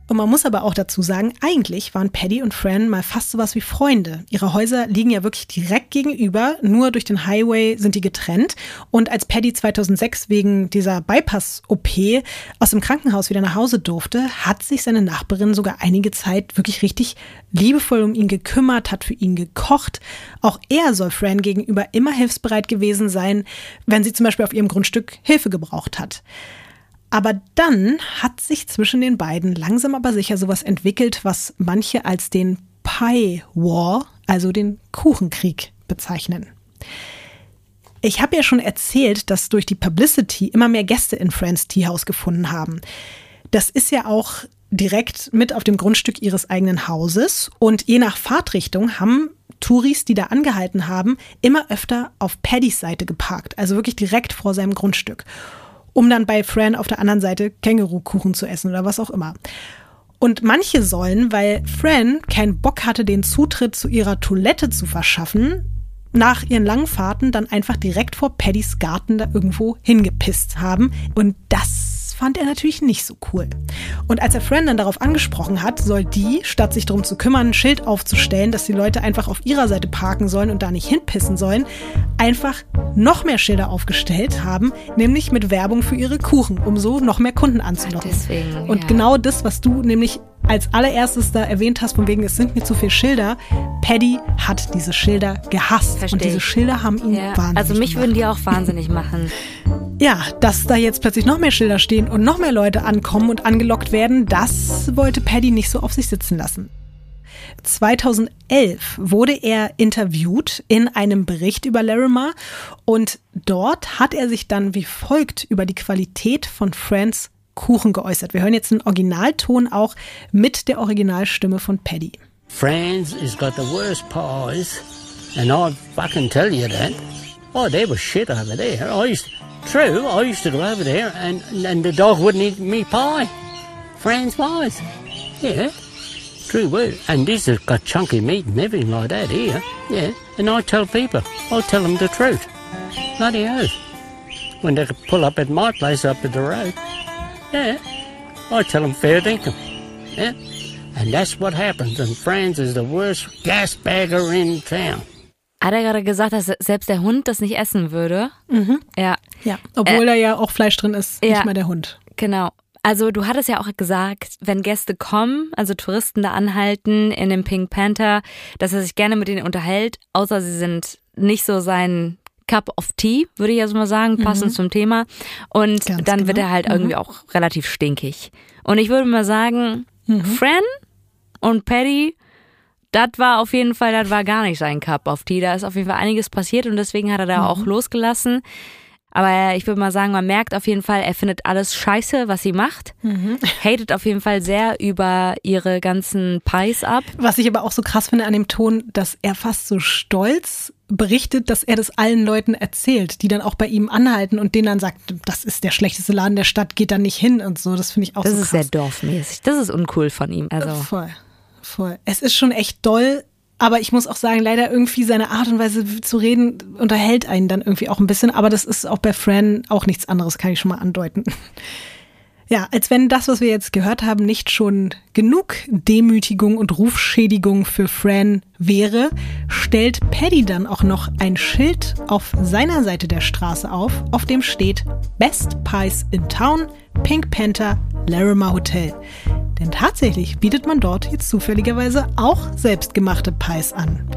Und man muss aber auch dazu sagen, eigentlich waren Paddy und Fran mal fast sowas wie Freunde. Ihre Häuser liegen ja wirklich direkt gegenüber, nur durch den Highway sind die getrennt. Und als Paddy 2006 wegen dieser Bypass-OP aus dem Krankenhaus wieder nach Hause durfte, hat sich seine Nachbarin sogar einige Zeit wirklich richtig liebevoll um ihn gekümmert, hat für ihn gekocht. Auch er soll Fran gegenüber immer hilfsbereit gewesen sein, wenn sie zum Beispiel auf ihrem Grundstück Hilfe gebraucht hat. Aber dann hat sich zwischen den beiden langsam aber sicher sowas entwickelt, was manche als den Pie War, also den Kuchenkrieg, bezeichnen. Ich habe ja schon erzählt, dass durch die Publicity immer mehr Gäste in Friends Teehouse gefunden haben. Das ist ja auch direkt mit auf dem Grundstück ihres eigenen Hauses und je nach Fahrtrichtung haben Touris, die da angehalten haben, immer öfter auf Paddys Seite geparkt, also wirklich direkt vor seinem Grundstück um dann bei Fran auf der anderen Seite Kängurukuchen zu essen oder was auch immer. Und manche sollen, weil Fran keinen Bock hatte, den Zutritt zu ihrer Toilette zu verschaffen, nach ihren langen Fahrten dann einfach direkt vor Paddys Garten da irgendwo hingepisst haben. Und das fand er natürlich nicht so cool. Und als er Fran dann darauf angesprochen hat, soll die, statt sich darum zu kümmern, ein Schild aufzustellen, dass die Leute einfach auf ihrer Seite parken sollen und da nicht hinpissen sollen, einfach noch mehr Schilder aufgestellt haben, nämlich mit Werbung für ihre Kuchen, um so noch mehr Kunden anzulocken. Deswegen, und ja. genau das, was du nämlich als allererstes da erwähnt hast, von wegen, es sind mir zu viele Schilder. Paddy hat diese Schilder gehasst. Versteh und diese. Schilder haben ihn Ja, wahnsinnig also mich gemacht. würden die auch wahnsinnig machen. Ja, dass da jetzt plötzlich noch mehr Schilder stehen und noch mehr Leute ankommen und angelockt werden, das wollte Paddy nicht so auf sich sitzen lassen. 2011 wurde er interviewt in einem Bericht über Larimar und dort hat er sich dann wie folgt über die Qualität von Frans Kuchen geäußert. Wir hören jetzt einen Originalton auch mit der Originalstimme von Paddy. France has got the worst pies, and I fucking tell you that. Oh, there was shit over there. I used, true, I used to go over there, and and the dog wouldn't eat me pie. France pies, yeah, true word. And this has got chunky meat and everything like that here, yeah. And I tell people, I tell them the truth. Bloody oath. When they pull up at my place up at the road, yeah, I tell them fair dinkum, yeah. And that's what happens, and Franz is the worst gas bagger in town. Hat er gerade gesagt, dass selbst der Hund das nicht essen würde? Ja, Ja, obwohl da ja auch Fleisch drin ist, ja. nicht mal der Hund. genau. Also du hattest ja auch gesagt, wenn Gäste kommen, also Touristen da anhalten in dem Pink Panther, dass er sich gerne mit ihnen unterhält, außer sie sind nicht so sein Cup of Tea, würde ich jetzt mal sagen, passend zum Thema. Und Ganz dann wird genau. er halt irgendwie auch relativ stinkig. Und ich würde mal sagen, Fran und Paddy, das war auf jeden Fall, das war gar nicht sein Cup of Tea. Da ist auf jeden Fall einiges passiert und deswegen hat er da auch losgelassen. Aber ich würde mal sagen, man merkt auf jeden Fall, er findet alles scheiße, was sie macht. Hatet auf jeden Fall sehr über ihre ganzen Pies ab. Was ich aber auch so krass finde an dem Ton, dass er fast so stolz berichtet, dass er das allen Leuten erzählt, die dann auch bei ihm anhalten und denen dann sagt, das ist der schlechteste Laden der Stadt, geht da nicht hin und so. Das finde ich auch Das so ist sehr krass. dorfmäßig. Das ist uncool von ihm. Also. Voll, voll. Es ist schon echt doll, aber ich muss auch sagen, leider irgendwie seine Art und Weise zu reden unterhält einen dann irgendwie auch ein bisschen. Aber das ist auch bei Fran auch nichts anderes, kann ich schon mal andeuten. Ja, als wenn das, was wir jetzt gehört haben, nicht schon genug Demütigung und Rufschädigung für Fran wäre, stellt Paddy dann auch noch ein Schild auf seiner Seite der Straße auf, auf dem steht Best Pies in Town, Pink Panther, Larimer Hotel. Denn tatsächlich bietet man dort jetzt zufälligerweise auch selbstgemachte Pies an.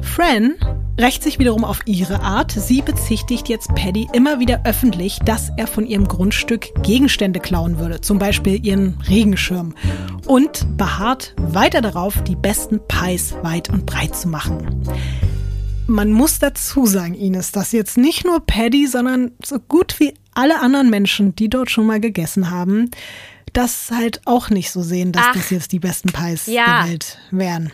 Fran rächt sich wiederum auf ihre Art. Sie bezichtigt jetzt Paddy immer wieder öffentlich, dass er von ihrem Grundstück Gegenstände klauen würde, zum Beispiel ihren Regenschirm, und beharrt weiter darauf, die besten Pies weit und breit zu machen. Man muss dazu sagen, Ines, dass jetzt nicht nur Paddy, sondern so gut wie alle anderen Menschen, die dort schon mal gegessen haben, das halt auch nicht so sehen, dass Ach. das jetzt die besten Pies Ja. der Welt wären.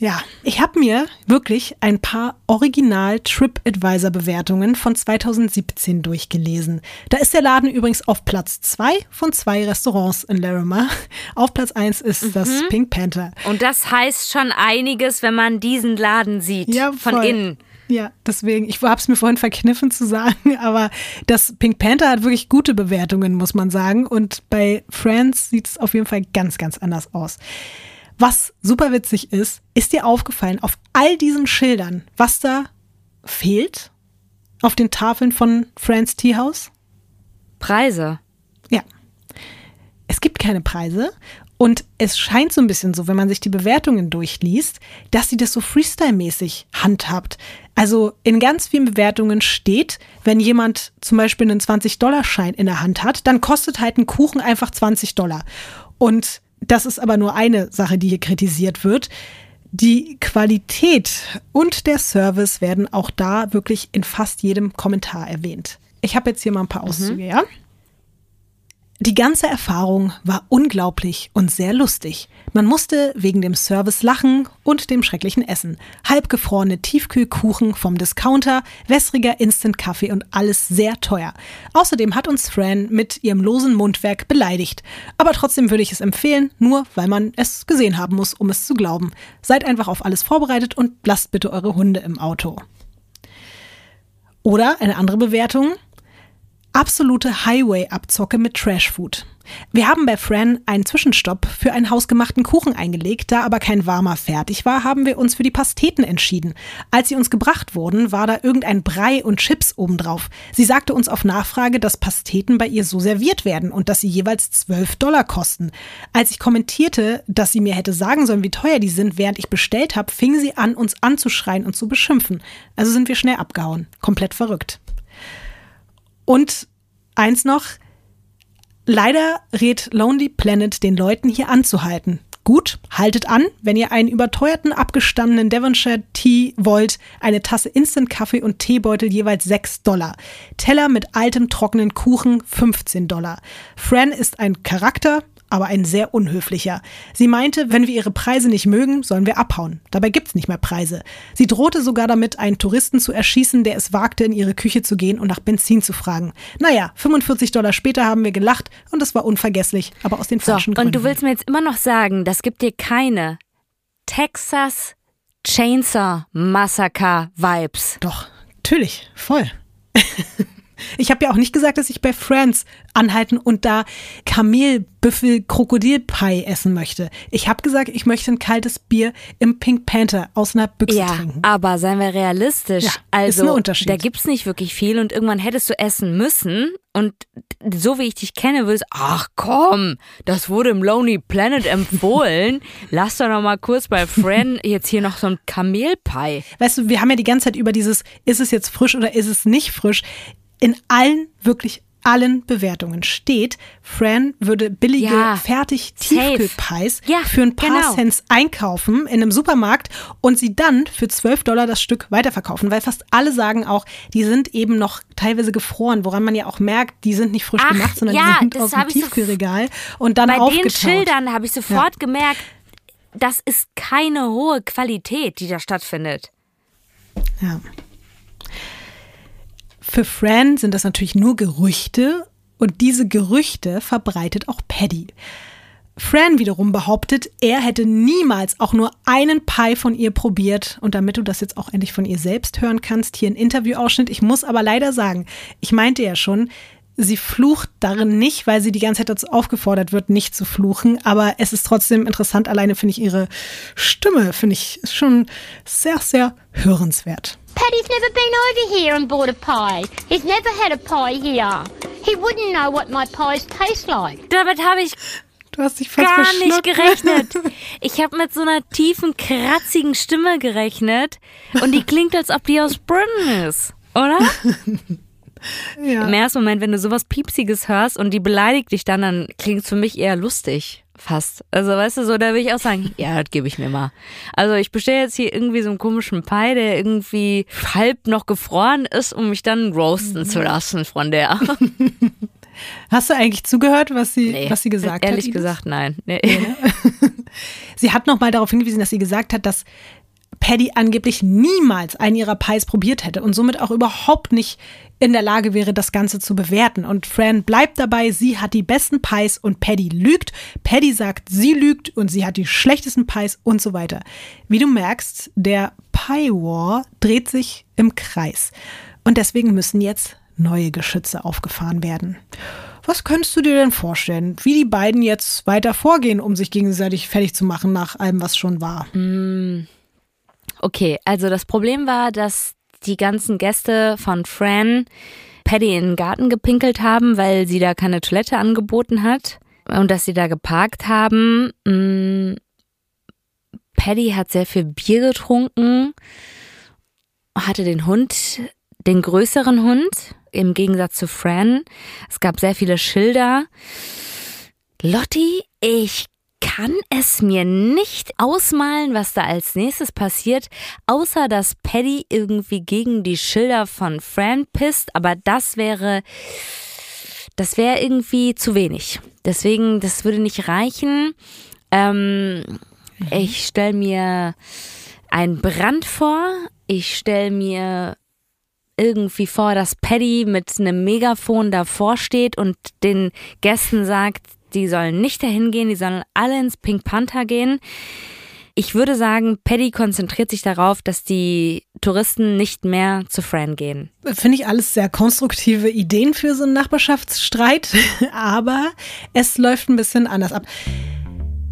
Ja, ich habe mir wirklich ein paar Original TripAdvisor-Bewertungen von 2017 durchgelesen. Da ist der Laden übrigens auf Platz zwei von zwei Restaurants in Larimer. Auf Platz eins ist das Pink Panther. Und das heißt schon einiges, wenn man diesen Laden sieht. Ja, von innen. Ja, deswegen, ich habe es mir vorhin verkniffen zu sagen, aber das Pink Panther hat wirklich gute Bewertungen, muss man sagen. Und bei Friends sieht es auf jeden Fall ganz, ganz anders aus. Was super witzig ist, ist dir aufgefallen, auf all diesen Schildern, was da fehlt? Auf den Tafeln von Friends Tea House? Preise. Ja. Es gibt keine Preise und es scheint so ein bisschen so, wenn man sich die Bewertungen durchliest, dass sie das so Freestyle-mäßig handhabt. Also in ganz vielen Bewertungen steht, wenn jemand zum Beispiel einen 20-Dollar-Schein in der Hand hat, dann kostet halt ein Kuchen einfach 20 Dollar. Und das ist aber nur eine Sache, die hier kritisiert wird. Die Qualität und der Service werden auch da wirklich in fast jedem Kommentar erwähnt. Ich habe jetzt hier mal ein paar Auszüge, ja? Die ganze Erfahrung war unglaublich und sehr lustig. Man musste wegen dem Service lachen und dem schrecklichen Essen. Halbgefrorene Tiefkühlkuchen vom Discounter, wässriger Instant-Kaffee und alles sehr teuer. Außerdem hat uns Fran mit ihrem losen Mundwerk beleidigt. Aber trotzdem würde ich es empfehlen, nur weil man es gesehen haben muss, um es zu glauben. Seid einfach auf alles vorbereitet und lasst bitte eure Hunde im Auto. Oder eine andere Bewertung. Absolute Highway-Abzocke mit Trashfood. Wir haben bei Fran einen Zwischenstopp für einen hausgemachten Kuchen eingelegt, da aber kein warmer fertig war, haben wir uns für die Pasteten entschieden. Als sie uns gebracht wurden, war da irgendein Brei und Chips obendrauf. Sie sagte uns auf Nachfrage, dass Pasteten bei ihr so serviert werden und dass sie jeweils 12 Dollar kosten. Als ich kommentierte, dass sie mir hätte sagen sollen, wie teuer die sind, während ich bestellt habe, fing sie an, uns anzuschreien und zu beschimpfen. Also sind wir schnell abgehauen. Komplett verrückt. Und eins noch, leider rät Lonely Planet den Leuten hier anzuhalten. Gut, haltet an, wenn ihr einen überteuerten, abgestandenen Devonshire Tea wollt, eine Tasse Instant-Kaffee und Teebeutel jeweils 6 Dollar. Teller mit altem, trockenen Kuchen 15 Dollar. Fran ist ein Charakter, aber ein sehr unhöflicher. Sie meinte, wenn wir ihre Preise nicht mögen, sollen wir abhauen. Dabei gibt's nicht mehr Preise. Sie drohte sogar damit, einen Touristen zu erschießen, der es wagte, in ihre Küche zu gehen und nach Benzin zu fragen. Naja, 45 Dollar später haben wir gelacht und es war unvergesslich, aber aus den So, falschen Gründen. und du willst mir jetzt immer noch sagen, das gibt dir keine Texas Chainsaw Massacre Vibes. Doch, natürlich, voll. Ich habe ja auch nicht gesagt, dass ich bei Friends anhalten und da Kamelbüffel Krokodilpie essen möchte. Ich habe gesagt, ich möchte ein kaltes Bier im Pink Panther aus einer Büchse Ja, trinken. aber seien wir realistisch. Ja, ist also, ein Unterschied. da gibt's nicht wirklich viel und irgendwann hättest du essen müssen. Und so wie ich dich kenne, würdest ach komm, das wurde im Lonely Planet empfohlen. Lass doch noch mal kurz bei Fran jetzt hier noch so ein Kamelpie. Weißt du, wir haben ja die ganze Zeit über dieses, ist es jetzt frisch oder ist es nicht frisch? In allen, wirklich allen Bewertungen steht, Fran würde billige, Ja, fertig. Tiefkühlpies Ja, für ein paar genau. Cents einkaufen in einem Supermarkt und sie dann für 12 Dollar das Stück weiterverkaufen, weil fast alle sagen auch, die sind eben noch teilweise gefroren, woran man ja auch merkt, die sind nicht frisch Ach, gemacht, sondern ja, die sind aus dem so- Tiefkühlregal und dann Bei aufgetaut. den Schildern habe ich sofort gemerkt, das ist keine hohe Qualität, die da stattfindet. Ja. Für Fran sind das natürlich nur Gerüchte und diese Gerüchte verbreitet auch Paddy. Fran wiederum behauptet, er hätte niemals auch nur einen Pie von ihr probiert. Und damit du das jetzt auch endlich von ihr selbst hören kannst, hier ein Interviewausschnitt. Ich muss aber leider sagen, ich meinte ja schon, sie flucht darin nicht, weil sie die ganze Zeit dazu aufgefordert wird, nicht zu fluchen. Aber es ist trotzdem interessant. Alleine finde ich ihre Stimme, finde ich ist schon sehr, sehr hörenswert. Paddy's never been over here and bought a pie. He's never had a pie here. He wouldn't know what my pies taste like. Damit habe ich Du hast dich fast gar nicht gerechnet. Ich habe mit so einer tiefen, kratzigen Stimme gerechnet und die klingt, als ob die aus Britain ist, oder? Ja. Im ersten Moment, wenn du sowas Piepsiges hörst und die beleidigt dich dann, dann klingt es für mich eher lustig. Fast. Also, weißt du, so, da will ich auch sagen, ja, das gebe ich mir mal. Also, ich bestelle jetzt hier irgendwie so einen komischen Pie, der irgendwie halb noch gefroren ist, um mich dann roasten zu lassen von der. Hast du eigentlich zugehört, was sie, Nee, was sie gesagt hat? Ehrlich gesagt, nein. Nee. Sie hat nochmal darauf hingewiesen, dass sie gesagt hat, dass Paddy angeblich niemals einen ihrer Pies probiert hätte und somit auch überhaupt nicht in der Lage wäre, das Ganze zu bewerten. Und Fran bleibt dabei, sie hat die besten Pies und Paddy lügt. Paddy sagt, sie lügt und sie hat die schlechtesten Pies und so weiter. Wie du merkst, der Pie War dreht sich im Kreis. Und deswegen müssen jetzt neue Geschütze aufgefahren werden. Was könntest du dir denn vorstellen, wie die beiden jetzt weiter vorgehen, um sich gegenseitig fertig zu machen nach allem, was schon war? Okay, also das Problem war, dass die ganzen Gäste von Fran Paddy in den Garten gepinkelt haben, weil sie da keine Toilette angeboten hat und dass sie da geparkt haben. Mm, Paddy hat sehr viel Bier getrunken, hatte den Hund, den größeren Hund, im Gegensatz zu Fran. Es gab sehr viele Schilder. Lotti, ich kann es mir nicht ausmalen, was da als nächstes passiert, außer dass Paddy irgendwie gegen die Schilder von Fran pisst, aber das wäre, das wäre irgendwie zu wenig. Deswegen, das würde nicht reichen. Ähm, Ich stelle mir einen Brand vor. Ich stelle mir irgendwie vor, dass Paddy mit einem Megafon davor steht und den Gästen sagt, die sollen nicht dahin gehen, die sollen alle ins Pink Panther gehen. Ich würde sagen, Paddy konzentriert sich darauf, dass die Touristen nicht mehr zu Fran gehen. Finde ich alles sehr konstruktive Ideen für so einen Nachbarschaftsstreit, aber es läuft ein bisschen anders ab.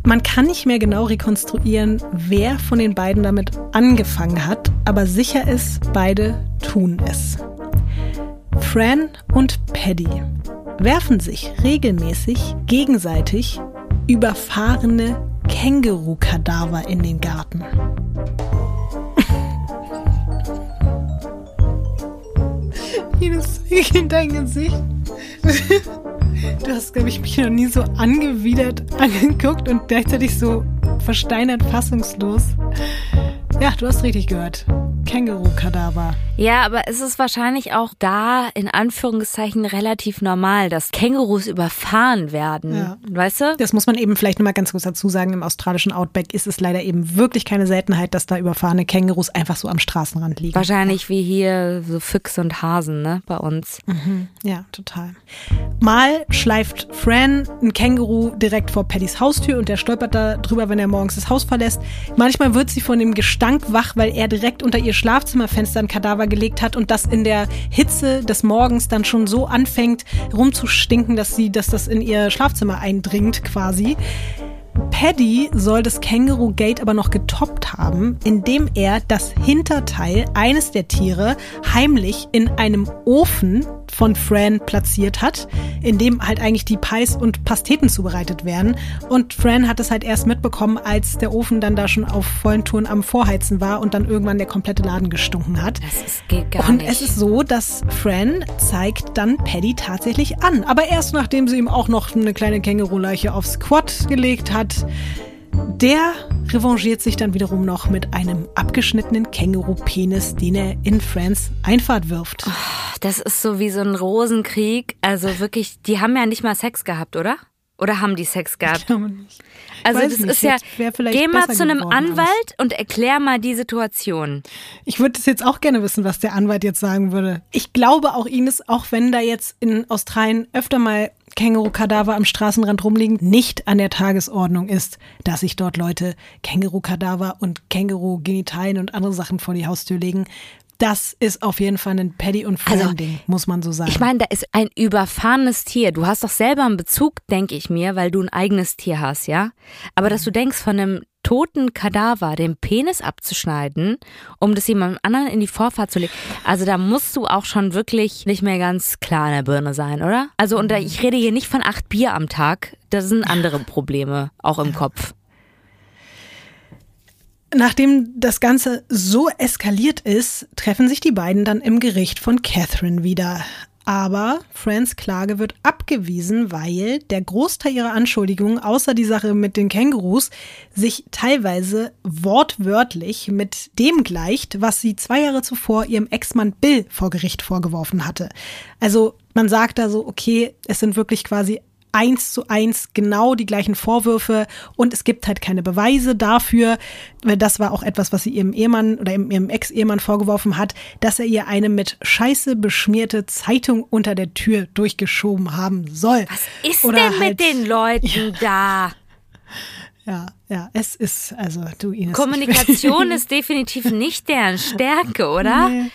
Man kann nicht mehr genau rekonstruieren, wer von den beiden damit angefangen hat, aber sicher ist, beide tun es. Fran und Paddy werfen sich regelmäßig gegenseitig überfahrene Känguru-Kadaver in den Garten. Jedes in dein Gesicht. Du hast, glaube ich, mich noch nie so angewidert angeguckt und gleichzeitig so versteinert fassungslos. Ja, du hast richtig gehört. Känguru-Kadaver. Ja, aber es ist wahrscheinlich auch da in Anführungszeichen relativ normal, dass Kängurus überfahren werden. Ja. Weißt du? Das muss man eben vielleicht nochmal ganz kurz dazu sagen. Im australischen Outback ist es leider eben wirklich keine Seltenheit, dass da überfahrene Kängurus einfach so am Straßenrand liegen. Wahrscheinlich wie hier so Füchse und Hasen, ne, bei uns. Ja, total. Mal schleift Fran ein Känguru direkt vor Paddys Haustür und der stolpert da drüber, wenn er morgens das Haus verlässt. Manchmal wird sie von dem Gestank wach, weil er direkt unter ihr Schlafzimmerfenster ein Kadaver gelegt hat und das in der Hitze des Morgens dann schon so anfängt rumzustinken, dass sie, dass das in ihr Schlafzimmer eindringt quasi. Paddy soll das Känguru Gate aber noch getoppt haben, indem er das Hinterteil eines der Tiere heimlich in einem Ofen von Fran platziert hat, in dem halt eigentlich die Pies und Pasteten zubereitet werden. Und Fran hat es halt erst mitbekommen, als der Ofen dann da schon auf vollen Touren am Vorheizen war und dann irgendwann der komplette Laden gestunken hat. Das ist, geht gar und nicht. es ist so, dass Fran zeigt dann Paddy tatsächlich an. Aber erst nachdem sie ihm auch noch eine kleine Känguruleiche aufs Quad gelegt hat. Der revanchiert sich dann wiederum noch mit einem abgeschnittenen Känguru-Penis, den er in Frans Einfahrt wirft. Das ist so wie so ein Rosenkrieg. Also wirklich, die haben ja nicht mal Sex gehabt, oder? Oder haben die Sex gehabt? Man nicht. Also weiß das nicht, ist ja, geh mal zu einem geworden alles. Anwalt und erklär mal die Situation. Ich würde es jetzt auch gerne wissen, was der Anwalt jetzt sagen würde. Ich glaube auch Ines, auch wenn da jetzt in Australien öfter mal Känguru-Kadaver am Straßenrand rumliegen, nicht an der Tagesordnung ist, dass sich dort Leute Känguru-Kadaver und Känguru-Genitalien und andere Sachen vor die Haustür legen. Das ist auf jeden Fall ein Paddy und Also, Fran-Ding, muss man so sagen. Ich meine, da ist ein überfahrenes Tier. Du hast doch selber einen Bezug, denke ich mir, weil du ein eigenes Tier hast, ja? Aber dass du denkst, von einem toten Kadaver den Penis abzuschneiden, um das jemandem anderen in die Vorfahrt zu legen. Also da musst du auch schon wirklich nicht mehr ganz klar in der Birne sein, oder? Also und da- ich rede hier nicht von acht Bier am Tag. Das sind andere Probleme, auch im Kopf. Nachdem das Ganze so eskaliert ist, treffen sich die beiden dann im Gericht von Catherine wieder. Aber Frans Klage wird abgewiesen, weil der Großteil ihrer Anschuldigungen, außer die Sache mit den Kängurus, sich teilweise wortwörtlich mit dem gleicht, was sie zwei Jahre zuvor ihrem Ex-Mann Bill vor Gericht vorgeworfen hatte. Also man sagt da so, okay, es sind wirklich quasi eins zu eins genau die gleichen Vorwürfe und es gibt halt keine Beweise dafür, weil das war auch etwas, was sie ihrem Ehemann oder ihrem Ex-Ehemann vorgeworfen hat, dass er ihr eine mit Scheiße beschmierte Zeitung unter der Tür durchgeschoben haben soll. Was ist Oder denn halt- mit den Leuten da? Ja, ja, es ist, also du Ines. Kommunikation ist definitiv nicht deren Stärke, oder? Nee.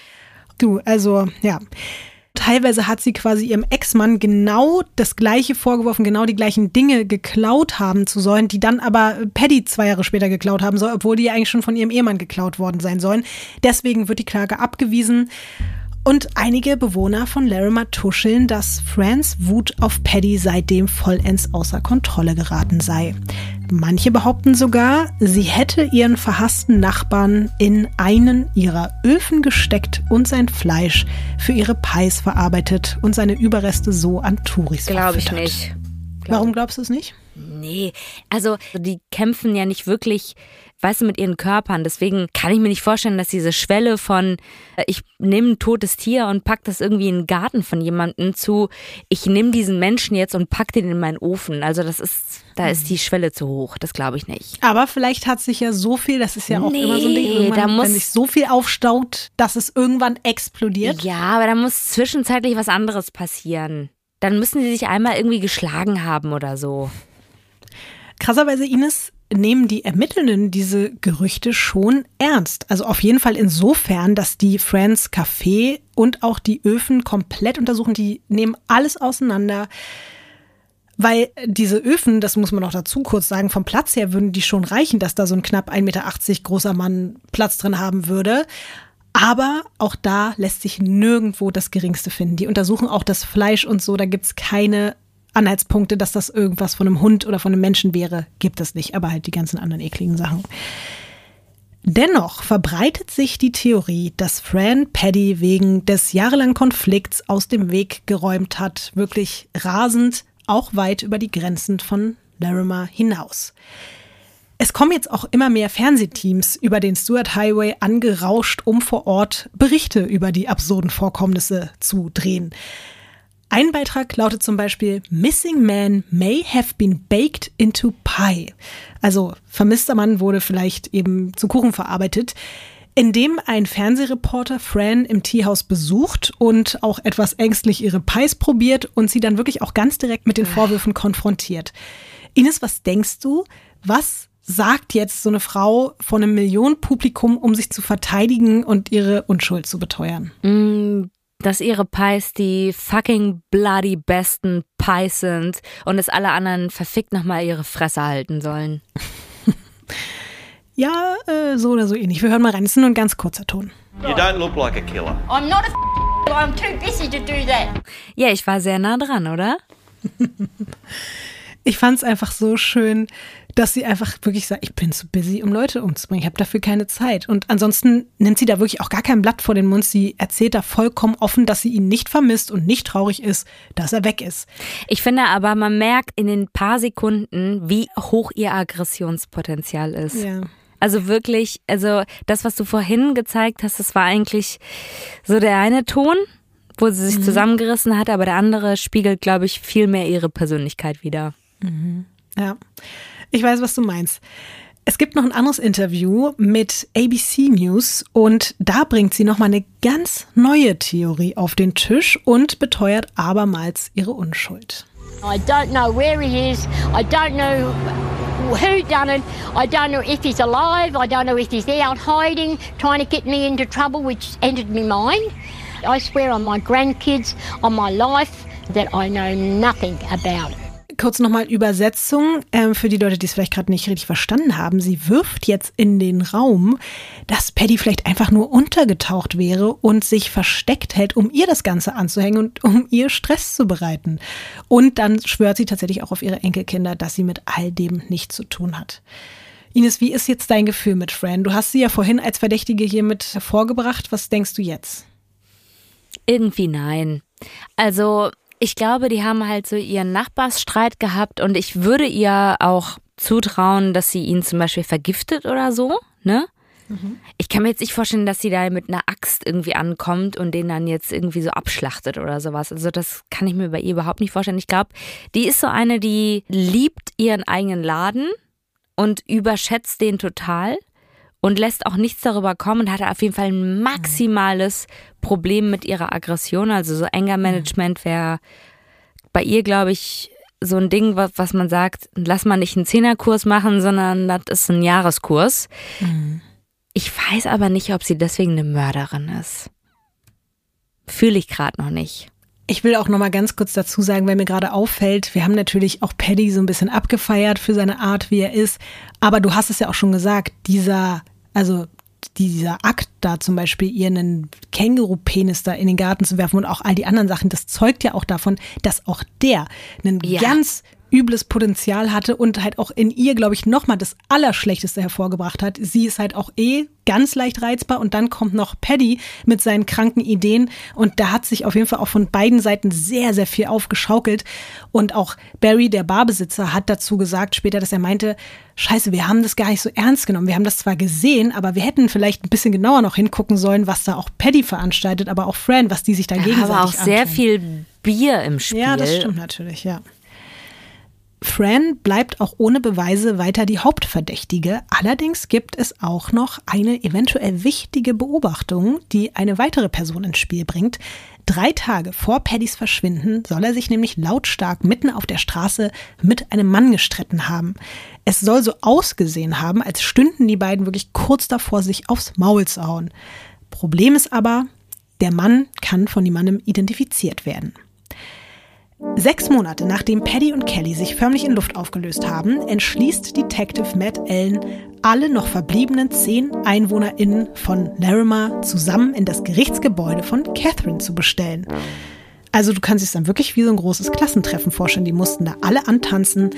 Du, also, ja. Teilweise hat sie quasi ihrem Ex-Mann genau das gleiche vorgeworfen, genau die gleichen Dinge geklaut haben zu sollen, die dann aber Paddy zwei Jahre später geklaut haben soll, obwohl die ja eigentlich schon von ihrem Ehemann geklaut worden sein sollen. Deswegen wird die Klage abgewiesen. Und einige Bewohner von Larimer tuscheln, dass Frans Wut auf Paddy seitdem vollends außer Kontrolle geraten sei. Manche behaupten sogar, sie hätte ihren verhassten Nachbarn in einen ihrer Öfen gesteckt und sein Fleisch für ihre Pies verarbeitet und seine Überreste so an Touris Glaube ich nicht. Warum glaubst du es nicht? Nee, also die kämpfen ja nicht wirklich, weißt du, mit ihren Körpern. Deswegen kann ich mir nicht vorstellen, dass diese Schwelle von äh, ich nehme ein totes Tier und pack das irgendwie in den Garten von jemandem zu, ich nehme diesen Menschen jetzt und pack den in meinen Ofen. Also das ist, da ist die Schwelle zu hoch. Das glaube ich nicht. Aber vielleicht hat sich ja so viel, das ist ja auch Nee, immer so ein Ding, irgendwann, da muss- wenn sich so viel aufstaut, dass es irgendwann explodiert. Ja, aber da muss zwischenzeitlich was anderes passieren. Dann müssen sie sich einmal irgendwie geschlagen haben oder so. Krasserweise, Ines, nehmen die Ermittelnden diese Gerüchte schon ernst. Also auf jeden Fall insofern, dass die Friends Café und auch die Öfen komplett untersuchen. Die nehmen alles auseinander. Weil diese Öfen, das muss man auch dazu kurz sagen, vom Platz her würden die schon reichen, dass da so ein knapp 1,80 Meter großer Mann Platz drin haben würde. Aber auch da lässt sich nirgendwo das Geringste finden. Die untersuchen auch das Fleisch und so, da gibt's keine Anhaltspunkte, dass das irgendwas von einem Hund oder von einem Menschen wäre. Gibt es nicht, aber halt die ganzen anderen ekligen Sachen. Dennoch verbreitet sich die Theorie, dass Fran Paddy wegen des jahrelangen Konflikts aus dem Weg geräumt hat, wirklich rasend, auch weit über die Grenzen von Larimer hinaus. Es kommen jetzt auch immer mehr Fernsehteams über den Stuart Highway angerauscht, um vor Ort Berichte über die absurden Vorkommnisse zu drehen. Ein Beitrag lautet zum Beispiel Missing Man may have been baked into pie. Also vermisster Mann wurde vielleicht eben zu Kuchen verarbeitet, indem ein Fernsehreporter Fran im Teehaus besucht und auch etwas ängstlich ihre Pies probiert und sie dann wirklich auch ganz direkt mit den Vorwürfen konfrontiert. Ines, was denkst du, was sagt jetzt so eine Frau vor einem Millionenpublikum, um sich zu verteidigen und ihre Unschuld zu beteuern? Mm, dass ihre Pies die fucking bloody besten Pies sind und dass alle anderen verfickt nochmal ihre Fresse halten sollen. Ja, äh, so oder so ähnlich. Wir hören mal rein. Das ist nur ein ganz kurzer Ton. You don't look like a killer. I'm not a I'm too busy to do that. Ja, ich war sehr nah dran, oder? Ich fand es einfach so schön, dass sie einfach wirklich sagt, ich bin zu busy, um Leute umzubringen. Ich habe dafür keine Zeit. Und ansonsten nimmt sie da wirklich auch gar kein Blatt vor den Mund. Sie erzählt da vollkommen offen, dass sie ihn nicht vermisst und nicht traurig ist, dass er weg ist. Ich finde aber, man merkt in den paar Sekunden, wie hoch ihr Aggressionspotenzial ist. Ja. Also wirklich, also das, was du vorhin gezeigt hast, das war eigentlich so der eine Ton, wo sie sich zusammengerissen hat, aber der andere spiegelt, glaube ich, viel mehr ihre Persönlichkeit wider. Ja, ich weiß, was du meinst. Es gibt noch ein anderes Interview mit ABC News und da bringt sie nochmal eine ganz neue Theorie auf den Tisch und beteuert abermals ihre Unschuld. I don't know where he is. I don't know who done it. I don't know if he's alive. I don't know if he's out hiding, trying to get me into trouble, which entered me mind. I swear on my grandkids, on my life, that I know nothing about it. Kurz nochmal Übersetzung ähm, für die Leute, die es vielleicht gerade nicht richtig verstanden haben. Sie wirft jetzt in den Raum, dass Paddy vielleicht einfach nur untergetaucht wäre und sich versteckt hält, um ihr das Ganze anzuhängen und um ihr Stress zu bereiten. Und dann schwört sie tatsächlich auch auf ihre Enkelkinder, dass sie mit all dem nichts zu tun hat. Ines, wie ist jetzt dein Gefühl mit Fran? Du hast sie ja vorhin als Verdächtige hier mit hervorgebracht. Was denkst du jetzt? Irgendwie nein. Also, ich glaube, die haben halt so ihren Nachbarsstreit gehabt und ich würde ihr auch zutrauen, dass sie ihn zum Beispiel vergiftet oder so, ne? Ich kann mir jetzt nicht vorstellen, dass sie da mit einer Axt irgendwie ankommt und den dann jetzt irgendwie so abschlachtet oder sowas. Also das kann ich mir bei ihr überhaupt nicht vorstellen. Ich glaube, die ist so eine, die liebt ihren eigenen Laden und überschätzt den total und lässt auch nichts darüber kommen und hatte auf jeden Fall ein maximales Problem mit ihrer Aggression. Also so Anger-Management wäre bei ihr, glaube ich, so ein Ding, was, was man sagt, lass mal nicht einen Zehnerkurs machen, sondern das ist ein Jahreskurs. Ich weiß aber nicht, ob sie deswegen eine Mörderin ist. Fühle ich gerade noch nicht. Ich will auch noch mal ganz kurz dazu sagen, weil mir gerade auffällt, wir haben natürlich auch Paddy so ein bisschen abgefeiert für seine Art, wie er ist. Aber du hast es ja auch schon gesagt, dieser, also dieser Akt da zum Beispiel, ihr einen Känguru-Penis da in den Garten zu werfen und auch all die anderen Sachen, das zeugt ja auch davon, dass auch der einen Ja. ganz übles Potenzial hatte und halt auch in ihr, glaube ich, nochmal das Allerschlechteste hervorgebracht hat. Sie ist halt auch eh ganz leicht reizbar und dann kommt noch Paddy mit seinen kranken Ideen und da hat sich auf jeden Fall auch von beiden Seiten sehr, sehr viel aufgeschaukelt und auch Barry, der Barbesitzer, hat dazu gesagt später, dass er meinte, scheiße, wir haben das gar nicht so ernst genommen. Wir haben das zwar gesehen, aber wir hätten vielleicht ein bisschen genauer noch hingucken sollen, was da auch Paddy veranstaltet, aber auch Fran, was die sich da gegenseitig Aber auch sehr antun. viel Bier im Spiel. Ja, das stimmt natürlich, ja. Fran bleibt auch ohne Beweise weiter die Hauptverdächtige. Allerdings gibt es auch noch eine eventuell wichtige Beobachtung, die eine weitere Person ins Spiel bringt. Drei Tage vor Paddys Verschwinden soll er sich nämlich lautstark mitten auf der Straße mit einem Mann gestritten haben. Es soll so ausgesehen haben, als stünden die beiden wirklich kurz davor, sich aufs Maul zu hauen. Problem ist aber, der Mann kann von niemandem identifiziert werden. Sechs Monate nachdem Paddy und Kelly sich förmlich in Luft aufgelöst haben, entschließt Detective Matt Allen, alle noch verbliebenen zehn EinwohnerInnen von Larimer zusammen in das Gerichtsgebäude von Catherine zu bestellen. Also du kannst es dann wirklich wie so ein großes Klassentreffen vorstellen. Die mussten da alle antanzen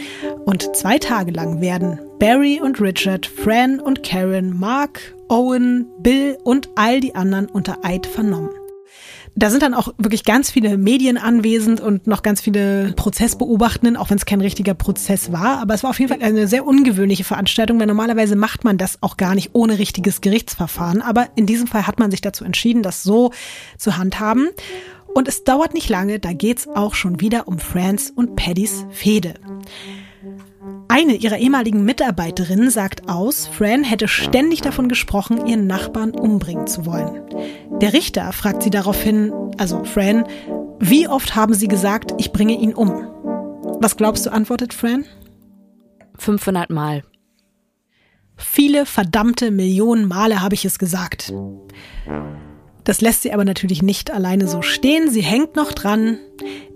und zwei Tage lang werden Barry und Richard, Fran und Karen, Mark, Owen, Bill und all die anderen unter Eid vernommen. Da sind dann auch wirklich ganz viele Medien anwesend und noch ganz viele Prozessbeobachtenden, auch wenn es kein richtiger Prozess war. Aber es war auf jeden Fall eine sehr ungewöhnliche Veranstaltung, weil normalerweise macht man das auch gar nicht ohne richtiges Gerichtsverfahren. Aber in diesem Fall hat man sich dazu entschieden, das so zu handhaben. Und es dauert nicht lange, da geht's auch schon wieder um Franz und Paddys Fehde. Eine ihrer ehemaligen Mitarbeiterinnen sagt aus, Fran hätte ständig davon gesprochen, ihren Nachbarn umbringen zu wollen. Der Richter fragt sie daraufhin, also Fran, wie oft haben sie gesagt, ich bringe ihn um? Was glaubst du, antwortet Fran? 500 Mal. Viele verdammte Millionen Male habe ich es gesagt. Das lässt sie aber natürlich nicht alleine so stehen. Sie hängt noch dran.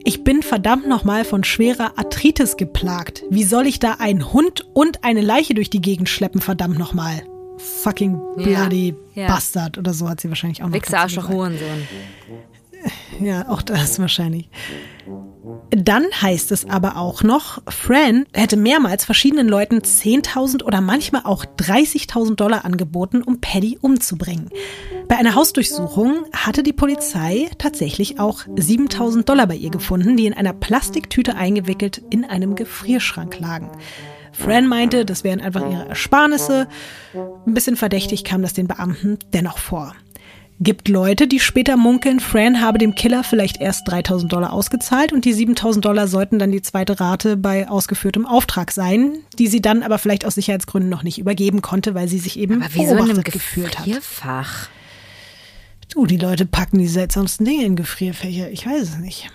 Ich bin verdammt nochmal von schwerer Arthritis geplagt. Wie soll ich da einen Hund und eine Leiche durch die Gegend schleppen, verdammt nochmal? Fucking bloody Ja, ja. Bastard oder so hat sie wahrscheinlich auch noch Wichser, Arschloch. Hurensohn. Ja, auch das wahrscheinlich. Dann heißt es aber auch noch, Fran hätte mehrmals verschiedenen Leuten 10.000 oder manchmal auch 30.000 Dollar angeboten, um Paddy umzubringen. Bei einer Hausdurchsuchung hatte die Polizei tatsächlich auch 7.000 Dollar bei ihr gefunden, die in einer Plastiktüte eingewickelt in einem Gefrierschrank lagen. Fran meinte, das wären einfach ihre Ersparnisse. Ein bisschen verdächtig kam das den Beamten dennoch vor. Gibt Leute, die später munkeln, Fran habe dem Killer vielleicht erst 3000 Dollar ausgezahlt und die 7000 Dollar sollten dann die zweite Rate bei ausgeführtem Auftrag sein, die sie dann aber vielleicht aus Sicherheitsgründen noch nicht übergeben konnte, weil sie sich eben Aber wieso in einem beobachtet gefühlt hat. Du, die Leute packen die seltsamsten Dinge in Gefrierfächer. Ich weiß es nicht.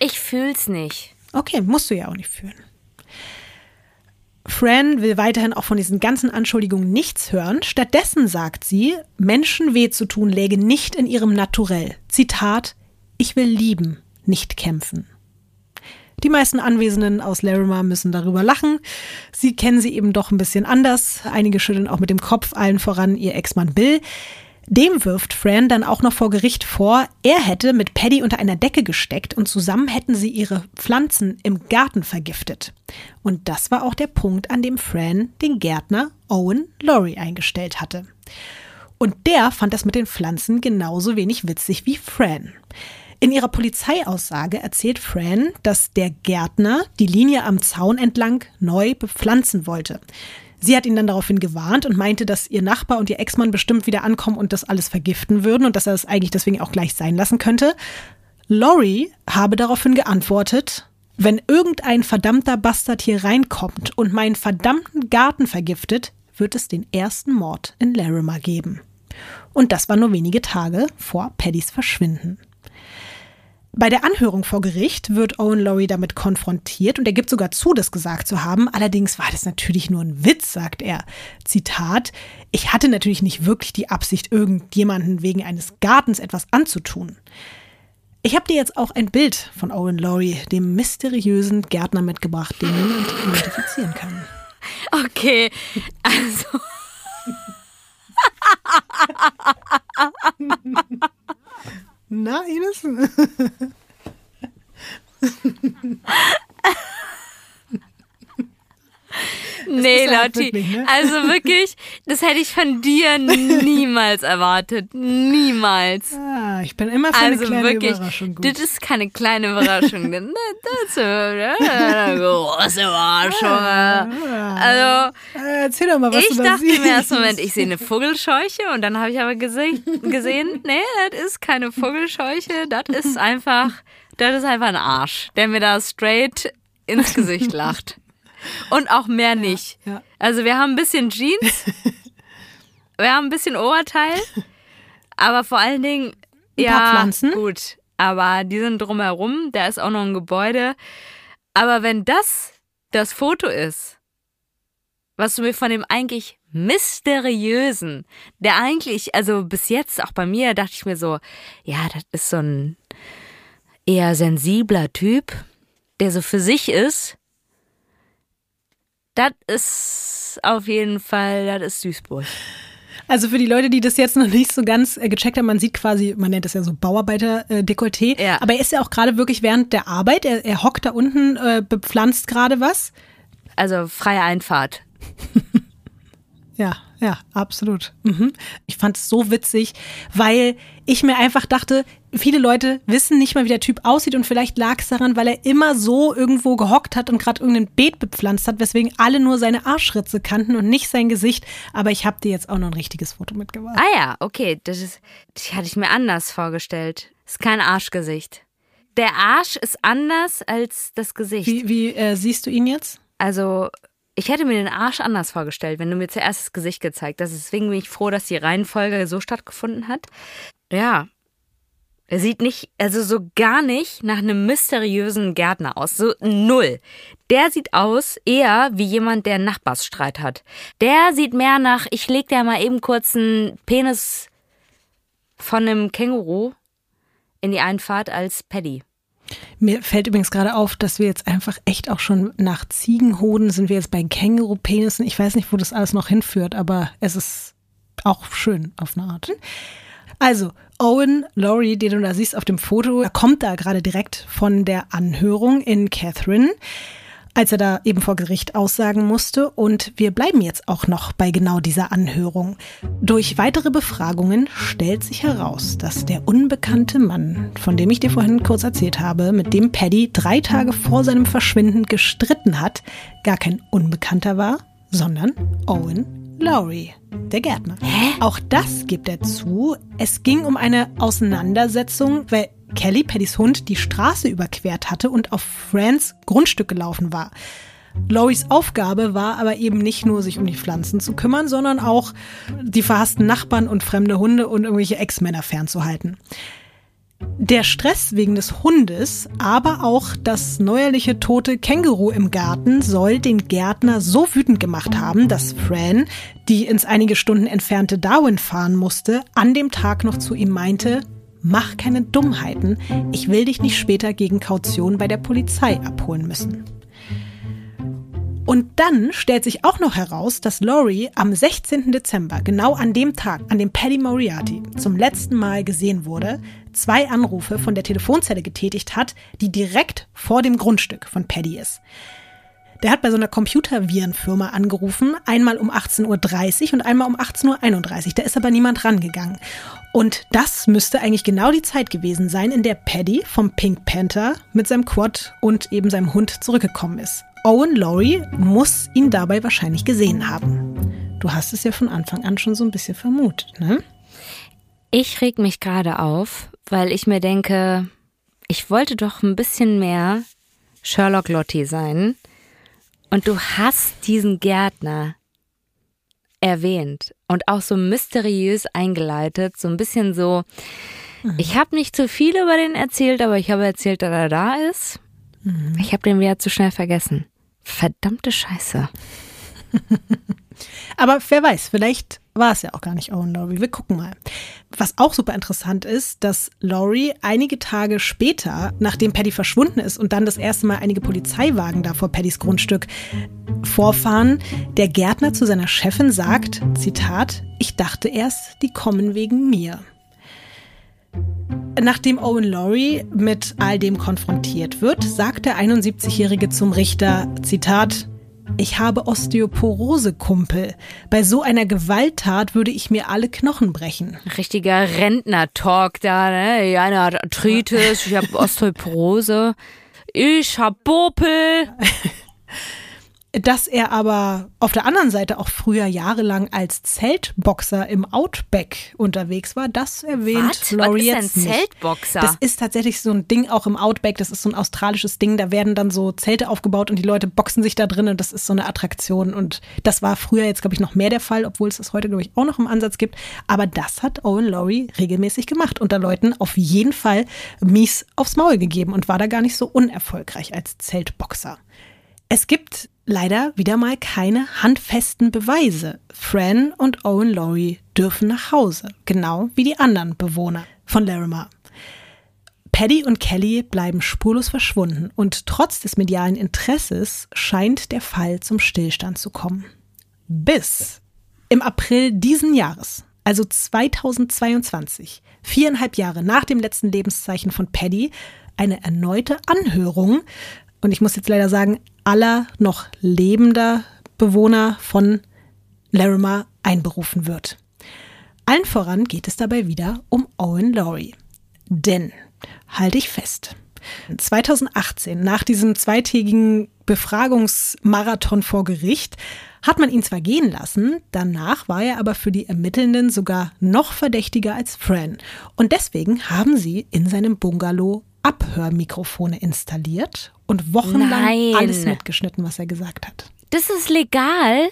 Ich fühl's nicht. Okay, musst du ja auch nicht fühlen. Fran will weiterhin auch von diesen ganzen Anschuldigungen nichts hören. Stattdessen sagt sie, Menschen weh zu tun läge nicht in ihrem Naturell. Zitat, ich will lieben, nicht kämpfen. Die meisten Anwesenden aus Larimar müssen darüber lachen. Sie kennen sie eben doch ein bisschen anders. Einige schütteln auch mit dem Kopf, allen voran ihr Ex-Mann Bill. Dem wirft Fran dann auch noch vor Gericht vor, er hätte mit Paddy unter einer Decke gesteckt und zusammen hätten sie ihre Pflanzen im Garten vergiftet. Und das war auch der Punkt, an dem Fran den Gärtner Owen Laurie eingestellt hatte. Und der fand das mit den Pflanzen genauso wenig witzig wie Fran. In ihrer Polizeiaussage erzählt Fran, dass der Gärtner die Linie am Zaun entlang neu bepflanzen wollte. Sie hat ihn dann daraufhin gewarnt und meinte, dass ihr Nachbar und ihr Ex-Mann bestimmt wieder ankommen und das alles vergiften würden und dass er es eigentlich deswegen auch gleich sein lassen könnte. Laurie habe daraufhin geantwortet, wenn irgendein verdammter Bastard hier reinkommt und meinen verdammten Garten vergiftet, wird es den ersten Mord in Larimer geben. Und das war nur wenige Tage vor Paddys Verschwinden. Bei der Anhörung vor Gericht wird Owen Laurie damit konfrontiert und er gibt sogar zu, das gesagt zu haben. Allerdings war das natürlich nur ein Witz, sagt er. Zitat: Ich hatte natürlich nicht wirklich die Absicht, irgendjemanden wegen eines Gartens etwas anzutun. Ich habe dir jetzt auch ein Bild von Owen Laurie, dem mysteriösen Gärtner, mitgebracht, den niemand identifizieren kann. Okay, also. Na, Ines? Nee, Lotti. ne? Also wirklich, das hätte ich von dir niemals erwartet. Niemals. Ah, ich bin immer für eine Also kleine wirklich, Überraschung gut. das ist keine kleine Überraschung. Das ist eine große Überraschung. Also, Äh, Erzähl doch mal, was ich du da dachte siehst. im ersten Moment, ich sehe eine Vogelscheuche und dann habe ich aber gese gesehen, nee, das ist keine Vogelscheuche, das ist einfach, das ist einfach ein Arsch, der mir da straight ins Gesicht lacht. Und auch mehr nicht. ja. Also wir haben ein bisschen Jeans, wir haben ein bisschen Oberteil, aber vor allen Dingen, Ein ja, paar Pflanzen. gut, aber die sind drumherum, da ist auch noch ein Gebäude. Aber wenn das das Foto ist, was du mir von dem eigentlich mysteriösen, der eigentlich, also bis jetzt auch bei mir, dachte ich mir so, ja, das ist so ein eher sensibler Typ, der so für sich ist. Das ist auf jeden Fall, das ist Duisburg. Also für die Leute, die das jetzt noch nicht so ganz äh, gecheckt haben, man sieht quasi, man nennt das ja so Bauarbeiter-Dekolleté, Ja. aber er ist ja auch gerade wirklich während der Arbeit, er, er hockt da unten, äh, bepflanzt gerade was. Also freie Einfahrt. Ja, ja, absolut. Mhm. Ich fand es so witzig, weil ich mir einfach dachte, viele Leute wissen nicht mal, wie der Typ aussieht und vielleicht lag es daran, weil er immer so irgendwo gehockt hat und gerade irgendein Beet bepflanzt hat, weswegen alle nur seine Arschritze kannten und nicht sein Gesicht. Aber ich habe dir jetzt auch noch ein richtiges Foto mitgebracht. Ah ja, okay, das ist, das hatte ich mir anders vorgestellt. Ist kein Arschgesicht. Der Arsch ist anders als das Gesicht. Wie, wie äh, siehst du ihn jetzt? Also, ich hätte mir den Arsch anders vorgestellt, wenn du mir zuerst das Gesicht gezeigt hast. Deswegen bin ich froh, dass die Reihenfolge so stattgefunden hat. Ja. Er sieht nicht, also so gar nicht nach einem mysteriösen Gärtner aus. So null. Der sieht aus eher wie jemand, der einen Nachbarsstreit hat. Der sieht mehr nach, ich leg dir mal eben kurz einen Penis von einem Känguru in die Einfahrt als Paddy. Mir fällt übrigens gerade auf, dass wir jetzt einfach echt auch schon nach Ziegenhoden sind wir jetzt bei Känguru-Penissen. Ich weiß nicht, wo das alles noch hinführt, aber es ist auch schön auf eine Art. Also, Owen Laurie, den du da siehst auf dem Foto, kommt da gerade direkt von der Anhörung in Catherine, als er da eben vor Gericht aussagen musste. Und wir bleiben jetzt auch noch bei genau dieser Anhörung. Durch weitere Befragungen stellt sich heraus, dass der unbekannte Mann, von dem ich dir vorhin kurz erzählt habe, mit dem Paddy drei Tage vor seinem Verschwinden gestritten hat, gar kein Unbekannter war, sondern Owen Laurie, der Gärtner. Hä? Auch das gibt er zu. Es ging um eine Auseinandersetzung, weil Kelly, Paddys Hund, die Straße überquert hatte und auf Frans Grundstück gelaufen war. Loris Aufgabe war aber eben nicht nur, sich um die Pflanzen zu kümmern, sondern auch die verhassten Nachbarn und fremde Hunde und irgendwelche Ex-Männer fernzuhalten. Der Stress wegen des Hundes, aber auch das neuerliche tote Känguru im Garten soll den Gärtner so wütend gemacht haben, dass Fran, die ins einige Stunden entfernte Darwin fahren musste, an dem Tag noch zu ihm meinte, mach keine Dummheiten, ich will dich nicht später gegen Kaution bei der Polizei abholen müssen. Und dann stellt sich auch noch heraus, dass Laurie am 16. Dezember, genau an dem Tag, an dem Paddy Moriarty zum letzten Mal gesehen wurde, zwei Anrufe von der Telefonzelle getätigt hat, die direkt vor dem Grundstück von Paddy ist. Der hat bei so einer Computervirenfirma angerufen, einmal um 18.30 Uhr und einmal um 18.31 Uhr. Da ist aber niemand rangegangen. Und das müsste eigentlich genau die Zeit gewesen sein, in der Paddy vom Pink Panther mit seinem Quad und eben seinem Hund zurückgekommen ist. Owen Laurie muss ihn dabei wahrscheinlich gesehen haben. Du hast es ja von Anfang an schon so ein bisschen vermutet, ne? Ich reg mich gerade auf, weil ich mir denke, ich wollte doch ein bisschen mehr Sherlock Lottie sein. Und du hast diesen Gärtner erwähnt und auch so mysteriös eingeleitet, so ein bisschen so, mhm. ich habe nicht zu viel über den erzählt, aber ich habe erzählt, dass er da ist. Mhm. Ich habe den wieder zu schnell vergessen. Verdammte Scheiße. Aber wer weiß, vielleicht war es ja auch gar nicht Owen Laurie. Wir gucken mal. Was auch super interessant ist, dass Laurie einige Tage später, nachdem Paddy verschwunden ist und dann das erste Mal einige Polizeiwagen da vor Paddys Grundstück vorfahren, der Gärtner zu seiner Chefin sagt, Zitat, ich dachte erst, die kommen wegen mir. Nachdem Owen Laurie mit all dem konfrontiert wird, sagt der 71-Jährige zum Richter, Zitat, ich habe Osteoporose, Kumpel. Bei so einer Gewalttat würde ich mir alle Knochen brechen. Richtiger Rentner-Talk da, ne? Einer hat Arthritis, ich habe Osteoporose, ich hab Popel. dass er aber auf der anderen Seite auch früher jahrelang als Zeltboxer im Outback unterwegs war, das erwähnt Was? Laurie Was ist nicht. Zeltboxer? Das ist tatsächlich so ein Ding auch im Outback, das ist so ein australisches Ding, da werden dann so Zelte aufgebaut und die Leute boxen sich da drin und das ist so eine Attraktion und das war früher jetzt glaube ich noch mehr der Fall, obwohl es das heute glaube ich auch noch im Ansatz gibt, aber das hat Owen Laurie regelmäßig gemacht und da Leuten auf jeden Fall mies aufs Maul gegeben und war da gar nicht so unerfolgreich als Zeltboxer. Es gibt leider wieder mal keine handfesten Beweise. Fran und Owen Laurie dürfen nach Hause, genau wie die anderen Bewohner von Larimar. Paddy und Kelly bleiben spurlos verschwunden und trotz des medialen Interesses scheint der Fall zum Stillstand zu kommen. Bis im April diesen Jahres, also 2022, viereinhalb Jahre nach dem letzten Lebenszeichen von Paddy, eine erneute Anhörung und ich muss jetzt leider sagen, aller noch lebender Bewohner von Larimar einberufen wird. Allen voran geht es dabei wieder um Owen Laurie. Denn, halte ich fest, 2018, nach diesem zweitägigen Befragungsmarathon vor Gericht, hat man ihn zwar gehen lassen, danach war er aber für die Ermittelnden sogar noch verdächtiger als Fran. Und deswegen haben sie in seinem Bungalow Abhörmikrofone installiert und wochenlang Nein. alles mitgeschnitten, was er gesagt hat. Das ist legal?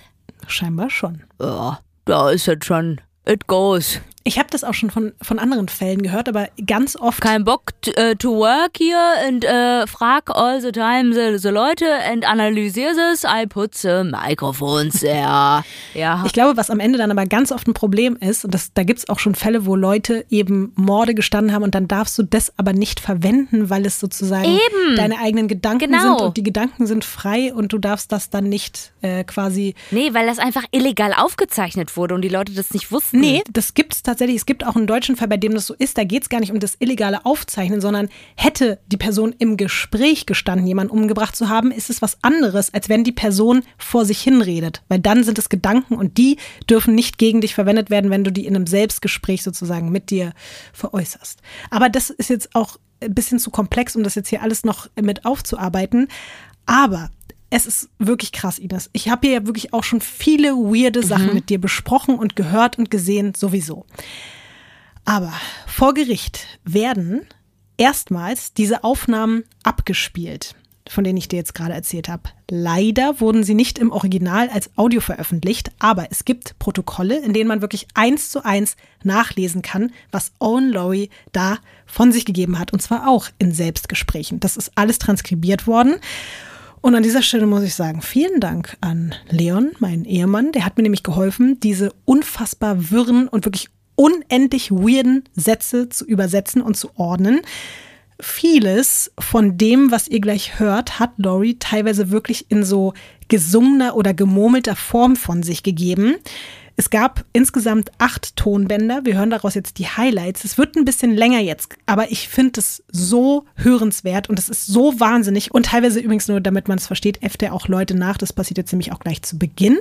Scheinbar schon. Ja, da ist es schon. It goes. Ich habe das auch schon von, von anderen Fällen gehört, aber ganz oft. Kein Bock äh, to work here and äh, frag all the time the, the Leute and analysiere this. I put the microphones there. ja. Ich glaube, was am Ende dann aber ganz oft ein Problem ist, und das, da gibt es auch schon Fälle, wo Leute eben Morde gestanden haben und dann darfst du das aber nicht verwenden, weil es sozusagen Eben. deine eigenen Gedanken Genau. sind und die Gedanken sind frei und du darfst das dann nicht äh, quasi. Nee, weil das einfach illegal aufgezeichnet wurde und die Leute das nicht wussten. Nee, das gibt es tatsächlich. Es gibt auch einen deutschen Fall, bei dem das so ist. Da geht es gar nicht um das illegale Aufzeichnen, sondern hätte die Person im Gespräch gestanden, jemanden umgebracht zu haben, ist es was anderes, als wenn die Person vor sich hinredet. Weil dann sind es Gedanken und die dürfen nicht gegen dich verwendet werden, wenn du die in einem Selbstgespräch sozusagen mit dir veräußerst. Aber das ist jetzt auch ein bisschen zu komplex, um das jetzt hier alles noch mit aufzuarbeiten. Aber es ist wirklich krass, Ines. Ich habe hier ja wirklich auch schon viele weirde Sachen mit dir besprochen und gehört und gesehen, sowieso. Aber vor Gericht werden erstmals diese Aufnahmen abgespielt, von denen ich dir jetzt gerade erzählt habe. Leider wurden sie nicht im Original als Audio veröffentlicht, aber es gibt Protokolle, in denen man wirklich eins zu eins nachlesen kann, was Owen Laurie da von sich gegeben hat. Und zwar auch in Selbstgesprächen. Das ist alles transkribiert worden. Und an dieser Stelle muss ich sagen, vielen Dank an Leon, meinen Ehemann. Der hat mir nämlich geholfen, diese unfassbar wirren und wirklich unendlich weirden Sätze zu übersetzen und zu ordnen. Vieles von dem, was ihr gleich hört, hat Laurie teilweise wirklich in so gesungener oder gemurmelter Form von sich gegeben. Es gab insgesamt acht Tonbänder. Wir hören daraus jetzt die Highlights. Es wird ein bisschen länger jetzt, aber ich finde es so hörenswert und es ist so wahnsinnig. Und teilweise übrigens nur, damit man es versteht, äfft er auch Leute nach. Das passiert jetzt nämlich auch gleich zu Beginn.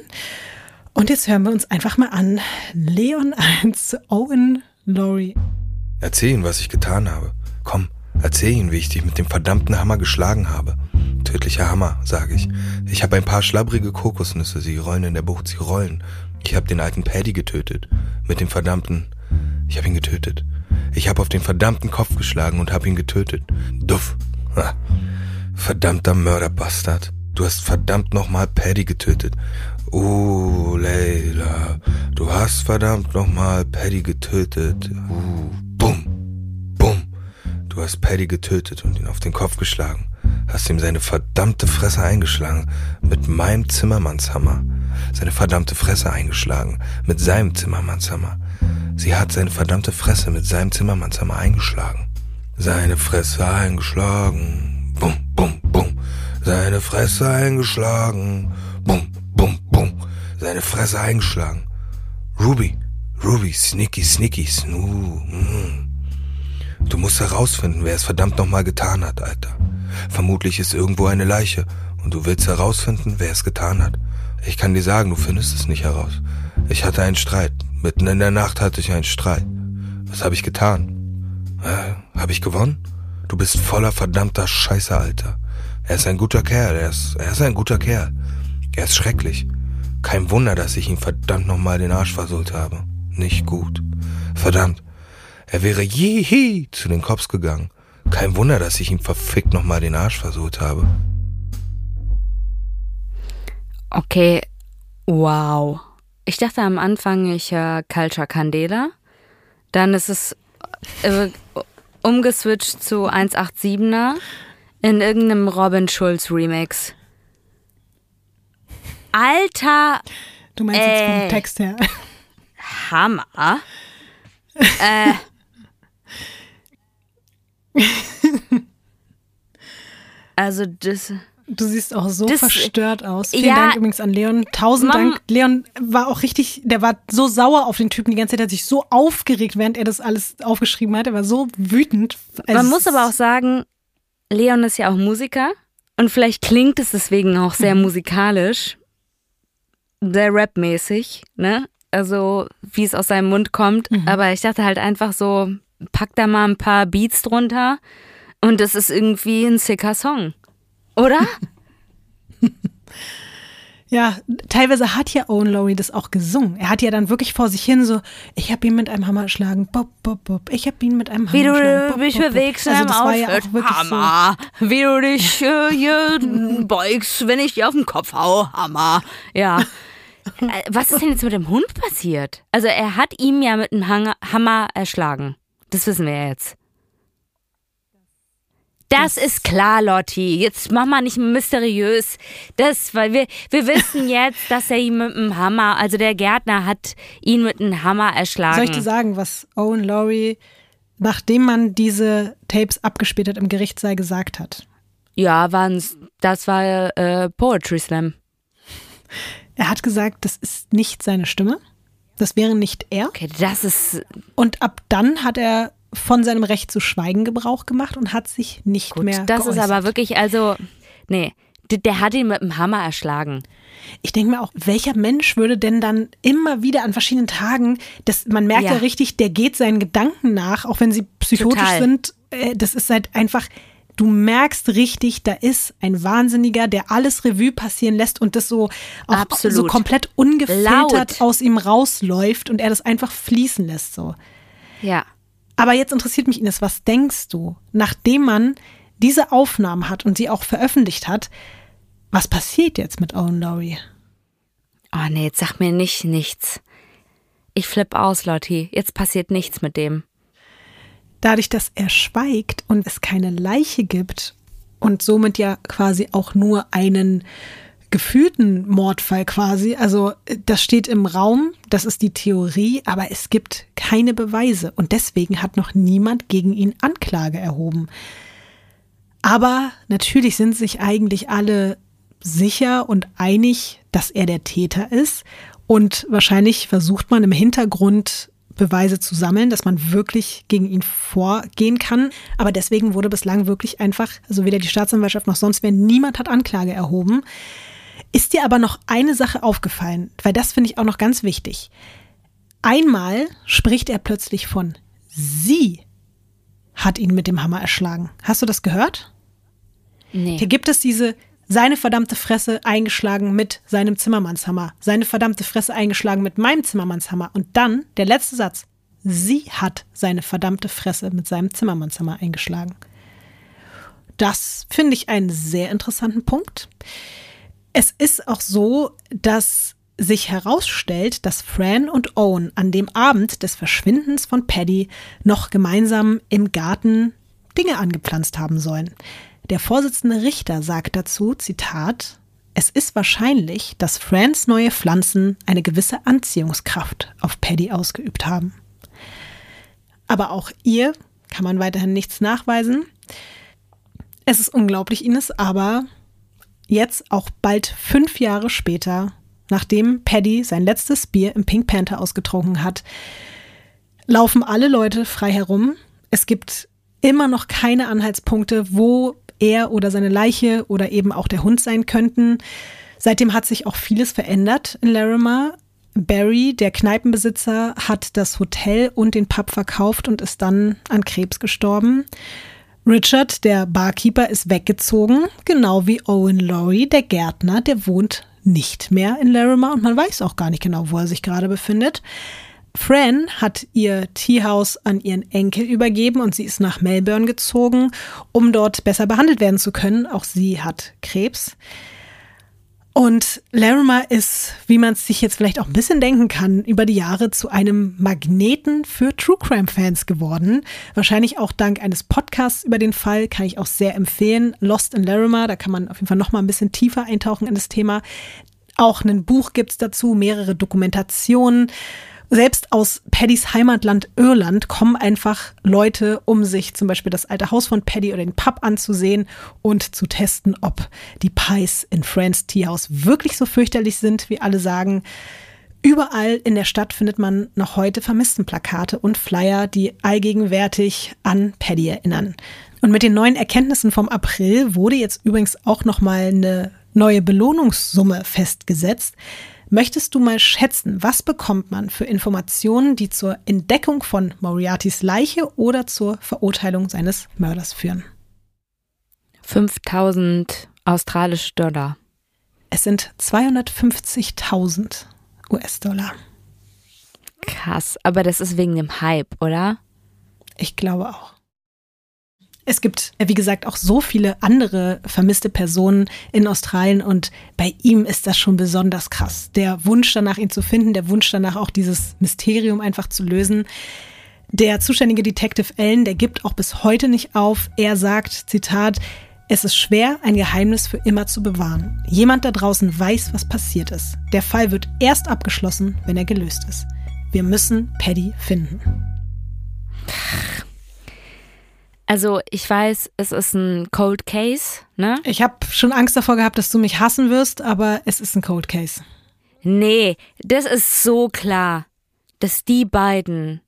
Und jetzt hören wir uns einfach mal an. Leon 1, Owen Laurie. Erzähl ihm, was ich getan habe. Komm, erzähl ihm, wie ich dich mit dem verdammten Hammer geschlagen habe. Tödlicher Hammer, sage ich. Ich habe ein paar schlabbrige Kokosnüsse, sie rollen in der Bucht, sie rollen. Ich habe den alten Paddy getötet. Mit dem verdammten... Ich habe ihn getötet. Ich habe auf den verdammten Kopf geschlagen und habe ihn getötet. Duff. Verdammter Mörderbastard. Du hast verdammt nochmal Paddy getötet. Uh, Leila. Du hast verdammt nochmal Paddy getötet. Uh, bumm. Bumm. Du hast Paddy getötet und ihn auf den Kopf geschlagen. Hast ihm seine verdammte Fresse eingeschlagen. Mit meinem Zimmermannshammer. Seine verdammte Fresse eingeschlagen. Mit seinem Zimmermannshammer. Sie hat seine verdammte Fresse mit seinem Zimmermannshammer eingeschlagen. Seine Fresse eingeschlagen. Bum, bum, bum. Seine Fresse eingeschlagen. Bum, bum, bum. Seine Fresse eingeschlagen. Ruby, Ruby, sneaky, sneaky, snoo. Mm. Du musst herausfinden, wer es verdammt nochmal getan hat, Alter. Vermutlich ist irgendwo eine Leiche und du willst herausfinden, wer es getan hat. Ich kann dir sagen, du findest es nicht heraus. Ich hatte einen Streit. Mitten in der Nacht hatte ich einen Streit. Was habe ich getan? Äh, habe ich gewonnen? Du bist voller verdammter Scheiße, Alter. Er ist ein guter Kerl, er ist, er ist ein guter Kerl. Er ist schrecklich. Kein Wunder, dass ich ihm verdammt nochmal den Arsch versohlt habe. Nicht gut. Verdammt. Er wäre je zu den Cops gegangen. Kein Wunder, dass ich ihm verfickt nochmal den Arsch versohlt habe. Okay, wow. Ich dachte am Anfang, ich höre Culture Candela. Dann ist es äh, umgeswitcht zu 187er in irgendeinem Robin Schulz Remix. Alter Du meinst jetzt Ey. vom Text her. Hammer. äh. Also das. Du siehst auch so Das- verstört aus. Vielen Ja. Dank übrigens an Leon. Tausend Mam- Dank. Leon war auch richtig, der war so sauer auf den Typen die ganze Zeit, er hat sich so aufgeregt, während er das alles aufgeschrieben hat. Er war so wütend. Man Also, muss aber auch sagen, Leon ist ja auch Musiker und vielleicht klingt es deswegen auch sehr musikalisch, sehr rapmäßig, ne? Also wie es aus seinem Mund kommt. Aber ich dachte halt einfach so, pack da mal ein paar Beats drunter und das ist irgendwie ein sicker Song, oder? Ja, teilweise hat ja Owen Laurie das auch gesungen. Er hat ja dann wirklich vor sich hin so, ich habe ihn mit einem Hammer geschlagen, bop, bop, bop. Ich habe ihn mit einem Hammer Wie du geschlagen, bop, dich bop, bop. bewegst Also im das war ja auch wirklich so. Hammer. Wie du dich äh, hier beugst, wenn ich dir auf den Kopf hau, Hammer. Ja, Äh, Was ist denn jetzt mit dem Hund passiert? Also er hat ihm ja mit einem Hammer erschlagen. Das wissen wir jetzt. Das, ist klar, Lotti. Jetzt mach mal nicht mysteriös. Das, weil wir, wir wissen jetzt, dass er ihn mit einem Hammer, also der Gärtner hat ihn mit einem Hammer erschlagen. Soll ich dir sagen, was Owen Laurie, nachdem man diese Tapes abgespielt hat, im Gerichtssaal gesagt hat? Ja, waren's, das war äh, Poetry Slam. Er hat gesagt, das ist nicht seine Stimme. Das wäre nicht er. Okay, das ist Und ab dann hat er von seinem Recht zu schweigen Gebrauch gemacht und hat sich nicht gut. mehr Das ist geäußert. aber wirklich, also, nee, der, der hat ihn mit einem Hammer erschlagen. Ich denke mir auch, welcher Mensch würde denn dann immer wieder an verschiedenen Tagen, das, man merkt ja. Ja. richtig, der geht seinen Gedanken nach, auch wenn sie psychotisch Total. sind. Äh, Das ist halt einfach, du merkst richtig, da ist ein Wahnsinniger, der alles Revue passieren lässt und das so auch Absolut. so komplett ungefiltert Laut. aus ihm rausläuft und er das einfach fließen lässt so. Ja. Aber jetzt interessiert mich Ines, was denkst du, nachdem man diese Aufnahmen hat und sie auch veröffentlicht hat, was passiert jetzt mit Owen Laurie? Oh nee, jetzt sag mir nicht nichts. Ich flipp aus, Lotti. Jetzt passiert nichts mit dem. Dadurch, dass er schweigt und es keine Leiche gibt und somit ja quasi auch nur einen gefühlten Mordfall quasi, also äh, das steht im Raum, das ist die Theorie, aber es gibt keine Beweise und deswegen hat noch niemand gegen ihn Anklage erhoben. Aber natürlich sind sich eigentlich alle sicher und einig, dass er der Täter ist. Und wahrscheinlich versucht man im Hintergrund Beweise zu sammeln, dass man wirklich gegen ihn vorgehen kann. Aber deswegen wurde bislang wirklich einfach, also weder die Staatsanwaltschaft noch sonst wer, niemand hat Anklage erhoben. Ist dir aber noch eine Sache aufgefallen, weil das finde ich auch noch ganz wichtig. Einmal spricht er plötzlich von sie hat ihn mit dem Hammer erschlagen. Hast du das gehört? Nee. Hier gibt es diese seine verdammte Fresse eingeschlagen mit seinem Zimmermannshammer, seine verdammte Fresse eingeschlagen mit meinem Zimmermannshammer und dann der letzte Satz. Sie hat seine verdammte Fresse mit seinem Zimmermannshammer eingeschlagen. Das finde ich einen sehr interessanten Punkt. Es ist auch so, dass sich herausstellt, dass Fran und Owen an dem Abend des Verschwindens von Paddy noch gemeinsam im Garten Dinge angepflanzt haben sollen. Der Vorsitzende Richter sagt dazu, Zitat, es ist wahrscheinlich, dass Frans neue Pflanzen eine gewisse Anziehungskraft auf Paddy ausgeübt haben. Aber auch ihr kann man weiterhin nichts nachweisen. Es ist unglaublich, Ines, aber jetzt auch bald fünf Jahre später, nachdem Paddy sein letztes Bier im Pink Panther ausgetrunken hat, laufen alle Leute frei herum. Es gibt immer noch keine Anhaltspunkte, wo er oder seine Leiche oder eben auch der Hund sein könnten. Seitdem hat sich auch vieles verändert in Larimer. Barry, der Kneipenbesitzer, hat das Hotel und den Pub verkauft und ist dann an Krebs gestorben. Richard, der Barkeeper, ist weggezogen, genau wie Owen Laurie, der Gärtner, der wohnt nicht mehr in Larimer und man weiß auch gar nicht genau, wo er sich gerade befindet. Fran hat ihr Teehaus an ihren Enkel übergeben und sie ist nach Melbourne gezogen, um dort besser behandelt werden zu können. Auch sie hat Krebs. Und Larimer ist, wie man es sich jetzt vielleicht auch ein bisschen denken kann, über die Jahre zu einem Magneten für True Crime Fans geworden. Wahrscheinlich auch dank eines Podcasts über den Fall kann ich auch sehr empfehlen. Lost in Larimer, da kann man auf jeden Fall noch mal ein bisschen tiefer eintauchen in das Thema. Auch ein Buch gibt's dazu, mehrere Dokumentationen. Selbst aus Paddys Heimatland Irland kommen einfach Leute, um sich zum Beispiel das alte Haus von Paddy oder den Pub anzusehen und zu testen, ob die Pies in Friends Teehouse wirklich so fürchterlich sind, wie alle sagen. Überall in der Stadt findet man noch heute Vermisstenplakate und Flyer, die allgegenwärtig an Paddy erinnern. Und mit den neuen Erkenntnissen vom April wurde jetzt übrigens auch noch mal eine neue Belohnungssumme festgesetzt. Möchtest du mal schätzen, was bekommt man für Informationen, die zur Entdeckung von Moriartys Leiche oder zur Verurteilung seines Mörders führen? 5000 australische Dollar. Es sind 250.000 US-Dollar. Krass, aber das ist wegen dem Hype, oder? Ich glaube auch. Es gibt, äh, wie gesagt, auch so viele andere vermisste Personen in Australien und bei ihm ist das schon besonders krass. Der Wunsch danach, ihn zu finden, der Wunsch danach, auch dieses Mysterium einfach zu lösen. Der zuständige Detective Allen, der gibt auch bis heute nicht auf. Er sagt, Zitat, es ist schwer, ein Geheimnis für immer zu bewahren. Jemand da draußen weiß, was passiert ist. Der Fall wird erst abgeschlossen, wenn er gelöst ist. Wir müssen Paddy finden. Also ich weiß, es ist ein Cold Case, ne? Ich habe schon Angst davor gehabt, dass du mich hassen wirst, aber es ist ein Cold Case. Nee, das ist so klar, dass die beiden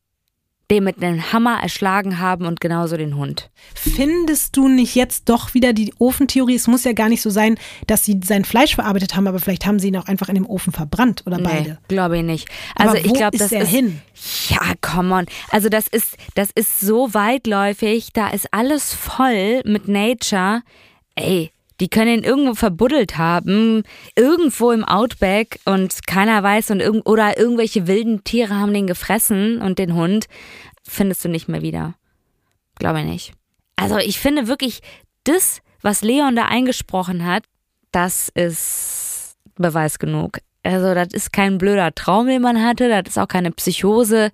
den mit einem Hammer erschlagen haben und genauso den Hund. Findest du nicht jetzt doch wieder die Ofentheorie? Es muss ja gar nicht so sein, dass sie sein Fleisch verarbeitet haben, aber vielleicht haben sie ihn auch einfach in dem Ofen verbrannt oder beide. Nee, glaube ich nicht. Also aber ich glaube, ist das er ist hin? Ja, come on. Also das ist das ist so weitläufig, da ist alles voll mit Nature. Ey, die können ihn irgendwo verbuddelt haben, irgendwo im Outback und keiner weiß und irgend oder irgendwelche wilden Tiere haben den gefressen und den Hund findest du nicht mehr wieder. Glaube ich nicht. Also ich finde wirklich, das, was Leon da eingesprochen hat, das ist Beweis genug. Also das ist kein blöder Traum, den man hatte, das ist auch keine Psychose.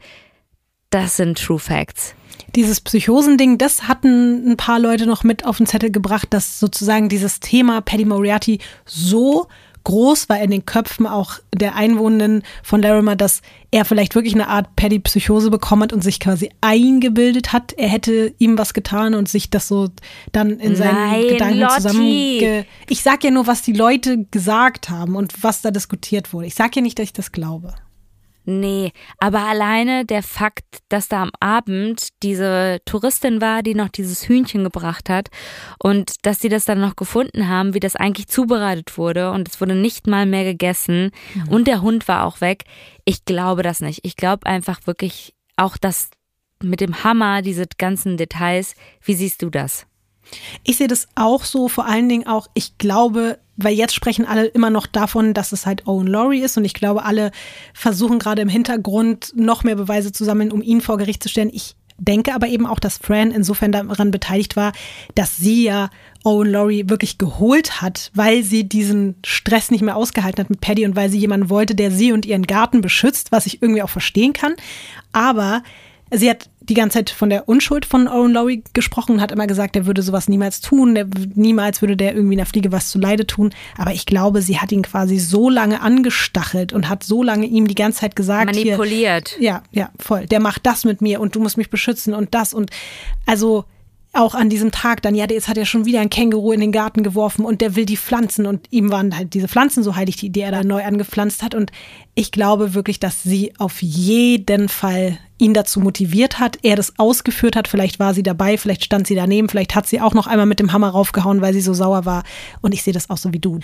Das sind True Facts. Dieses Psychosending, das hatten ein paar Leute noch mit auf den Zettel gebracht, dass sozusagen dieses Thema Paddy Moriarty so groß war in den Köpfen auch der Einwohnenden von Larimer, dass er vielleicht wirklich eine Art Paddy-Psychose bekommen hat und sich quasi eingebildet hat, er hätte ihm was getan und sich das so dann in seinen Nein, Gedanken Lotti. zusammen. Ich sag ja nur, was die Leute gesagt haben und was da diskutiert wurde. Ich sag ja nicht, dass ich das glaube. Nee, aber alleine der Fakt, dass da am Abend diese Touristin war, die noch dieses Hühnchen gebracht hat und dass sie das dann noch gefunden haben, wie das eigentlich zubereitet wurde und es wurde nicht mal mehr gegessen und der Hund war auch weg. Ich glaube das nicht. Ich glaube einfach wirklich auch das mit dem Hammer, diese ganzen Details. Wie siehst du das? Ich sehe das auch so, vor allen Dingen auch, ich glaube, weil jetzt sprechen alle immer noch davon, dass es halt Owen Laurie ist und ich glaube, alle versuchen gerade im Hintergrund noch mehr Beweise zu sammeln, um ihn vor Gericht zu stellen. Ich denke aber eben auch, dass Fran insofern daran beteiligt war, dass sie ja Owen Laurie wirklich geholt hat, weil sie diesen Stress nicht mehr ausgehalten hat mit Paddy und weil sie jemanden wollte, der sie und ihren Garten beschützt, was ich irgendwie auch verstehen kann. Aber sie hat die ganze Zeit von der Unschuld von Owen Laurie gesprochen und hat immer gesagt, er würde sowas niemals tun, der, niemals würde der irgendwie einer Fliege was zu Leide tun. Aber ich glaube, sie hat ihn quasi so lange angestachelt und hat so lange ihm die ganze Zeit gesagt, Manipuliert. Hier, ja, ja, voll. Der macht das mit mir und du musst mich beschützen und das und also auch an diesem Tag dann, ja, jetzt hat er schon wieder ein Känguru in den Garten geworfen und der will die Pflanzen und ihm waren halt diese Pflanzen so heilig, die, die er da neu angepflanzt hat. Und ich glaube wirklich, dass sie auf jeden Fall ihn dazu motiviert hat, er das ausgeführt hat. Vielleicht war sie dabei, vielleicht stand sie daneben, vielleicht hat sie auch noch einmal mit dem Hammer raufgehauen, weil sie so sauer war. Und ich sehe das auch so wie du.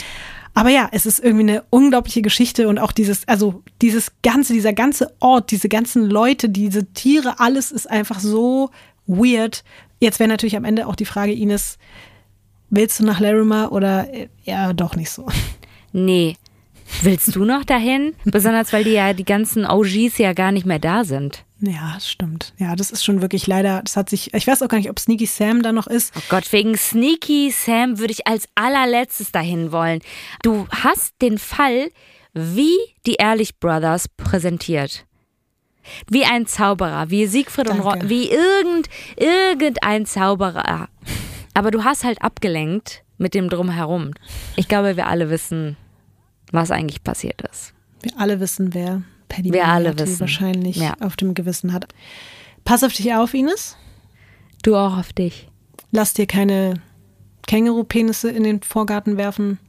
Aber ja, es ist irgendwie eine unglaubliche Geschichte und auch dieses, also dieses ganze, dieser ganze Ort, diese ganzen Leute, diese Tiere, alles ist einfach so weird. Jetzt wäre natürlich am Ende auch die Frage, Ines, willst du nach Larimer oder ja, doch nicht so? Nee. Willst du noch dahin? Besonders weil die ja die ganzen OGs ja gar nicht mehr da sind. Ja, stimmt. Ja, das ist schon wirklich leider, das hat sich, ich weiß auch gar nicht, ob Sneaky Sam da noch ist. Oh Gott, wegen Sneaky Sam würde ich als allerletztes dahin wollen. Du hast den Fall wie die Ehrlich Brothers präsentiert. Wie ein Zauberer, wie Siegfried und Danke. Roy, wie irgend, irgendein Zauberer. Aber du hast halt abgelenkt mit dem Drumherum. Ich glaube, wir alle wissen, was eigentlich passiert ist. Wir alle wissen, wer Paddy Wir alle wissen. wahrscheinlich Ja. auf dem Gewissen hat. Pass auf dich auf, Ines. Du auch auf dich. Lass dir keine Känguru-Penisse in den Vorgarten werfen.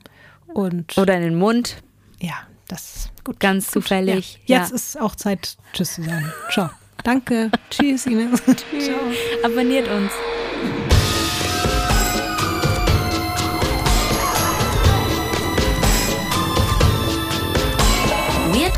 Und Oder in den Mund, ja, das ist gut. ganz Gut. zufällig. Ja. Jetzt Ja. ist auch Zeit, Tschüss zu sagen. Ciao. Danke. Tschüss, Ines. Ciao. Abonniert uns.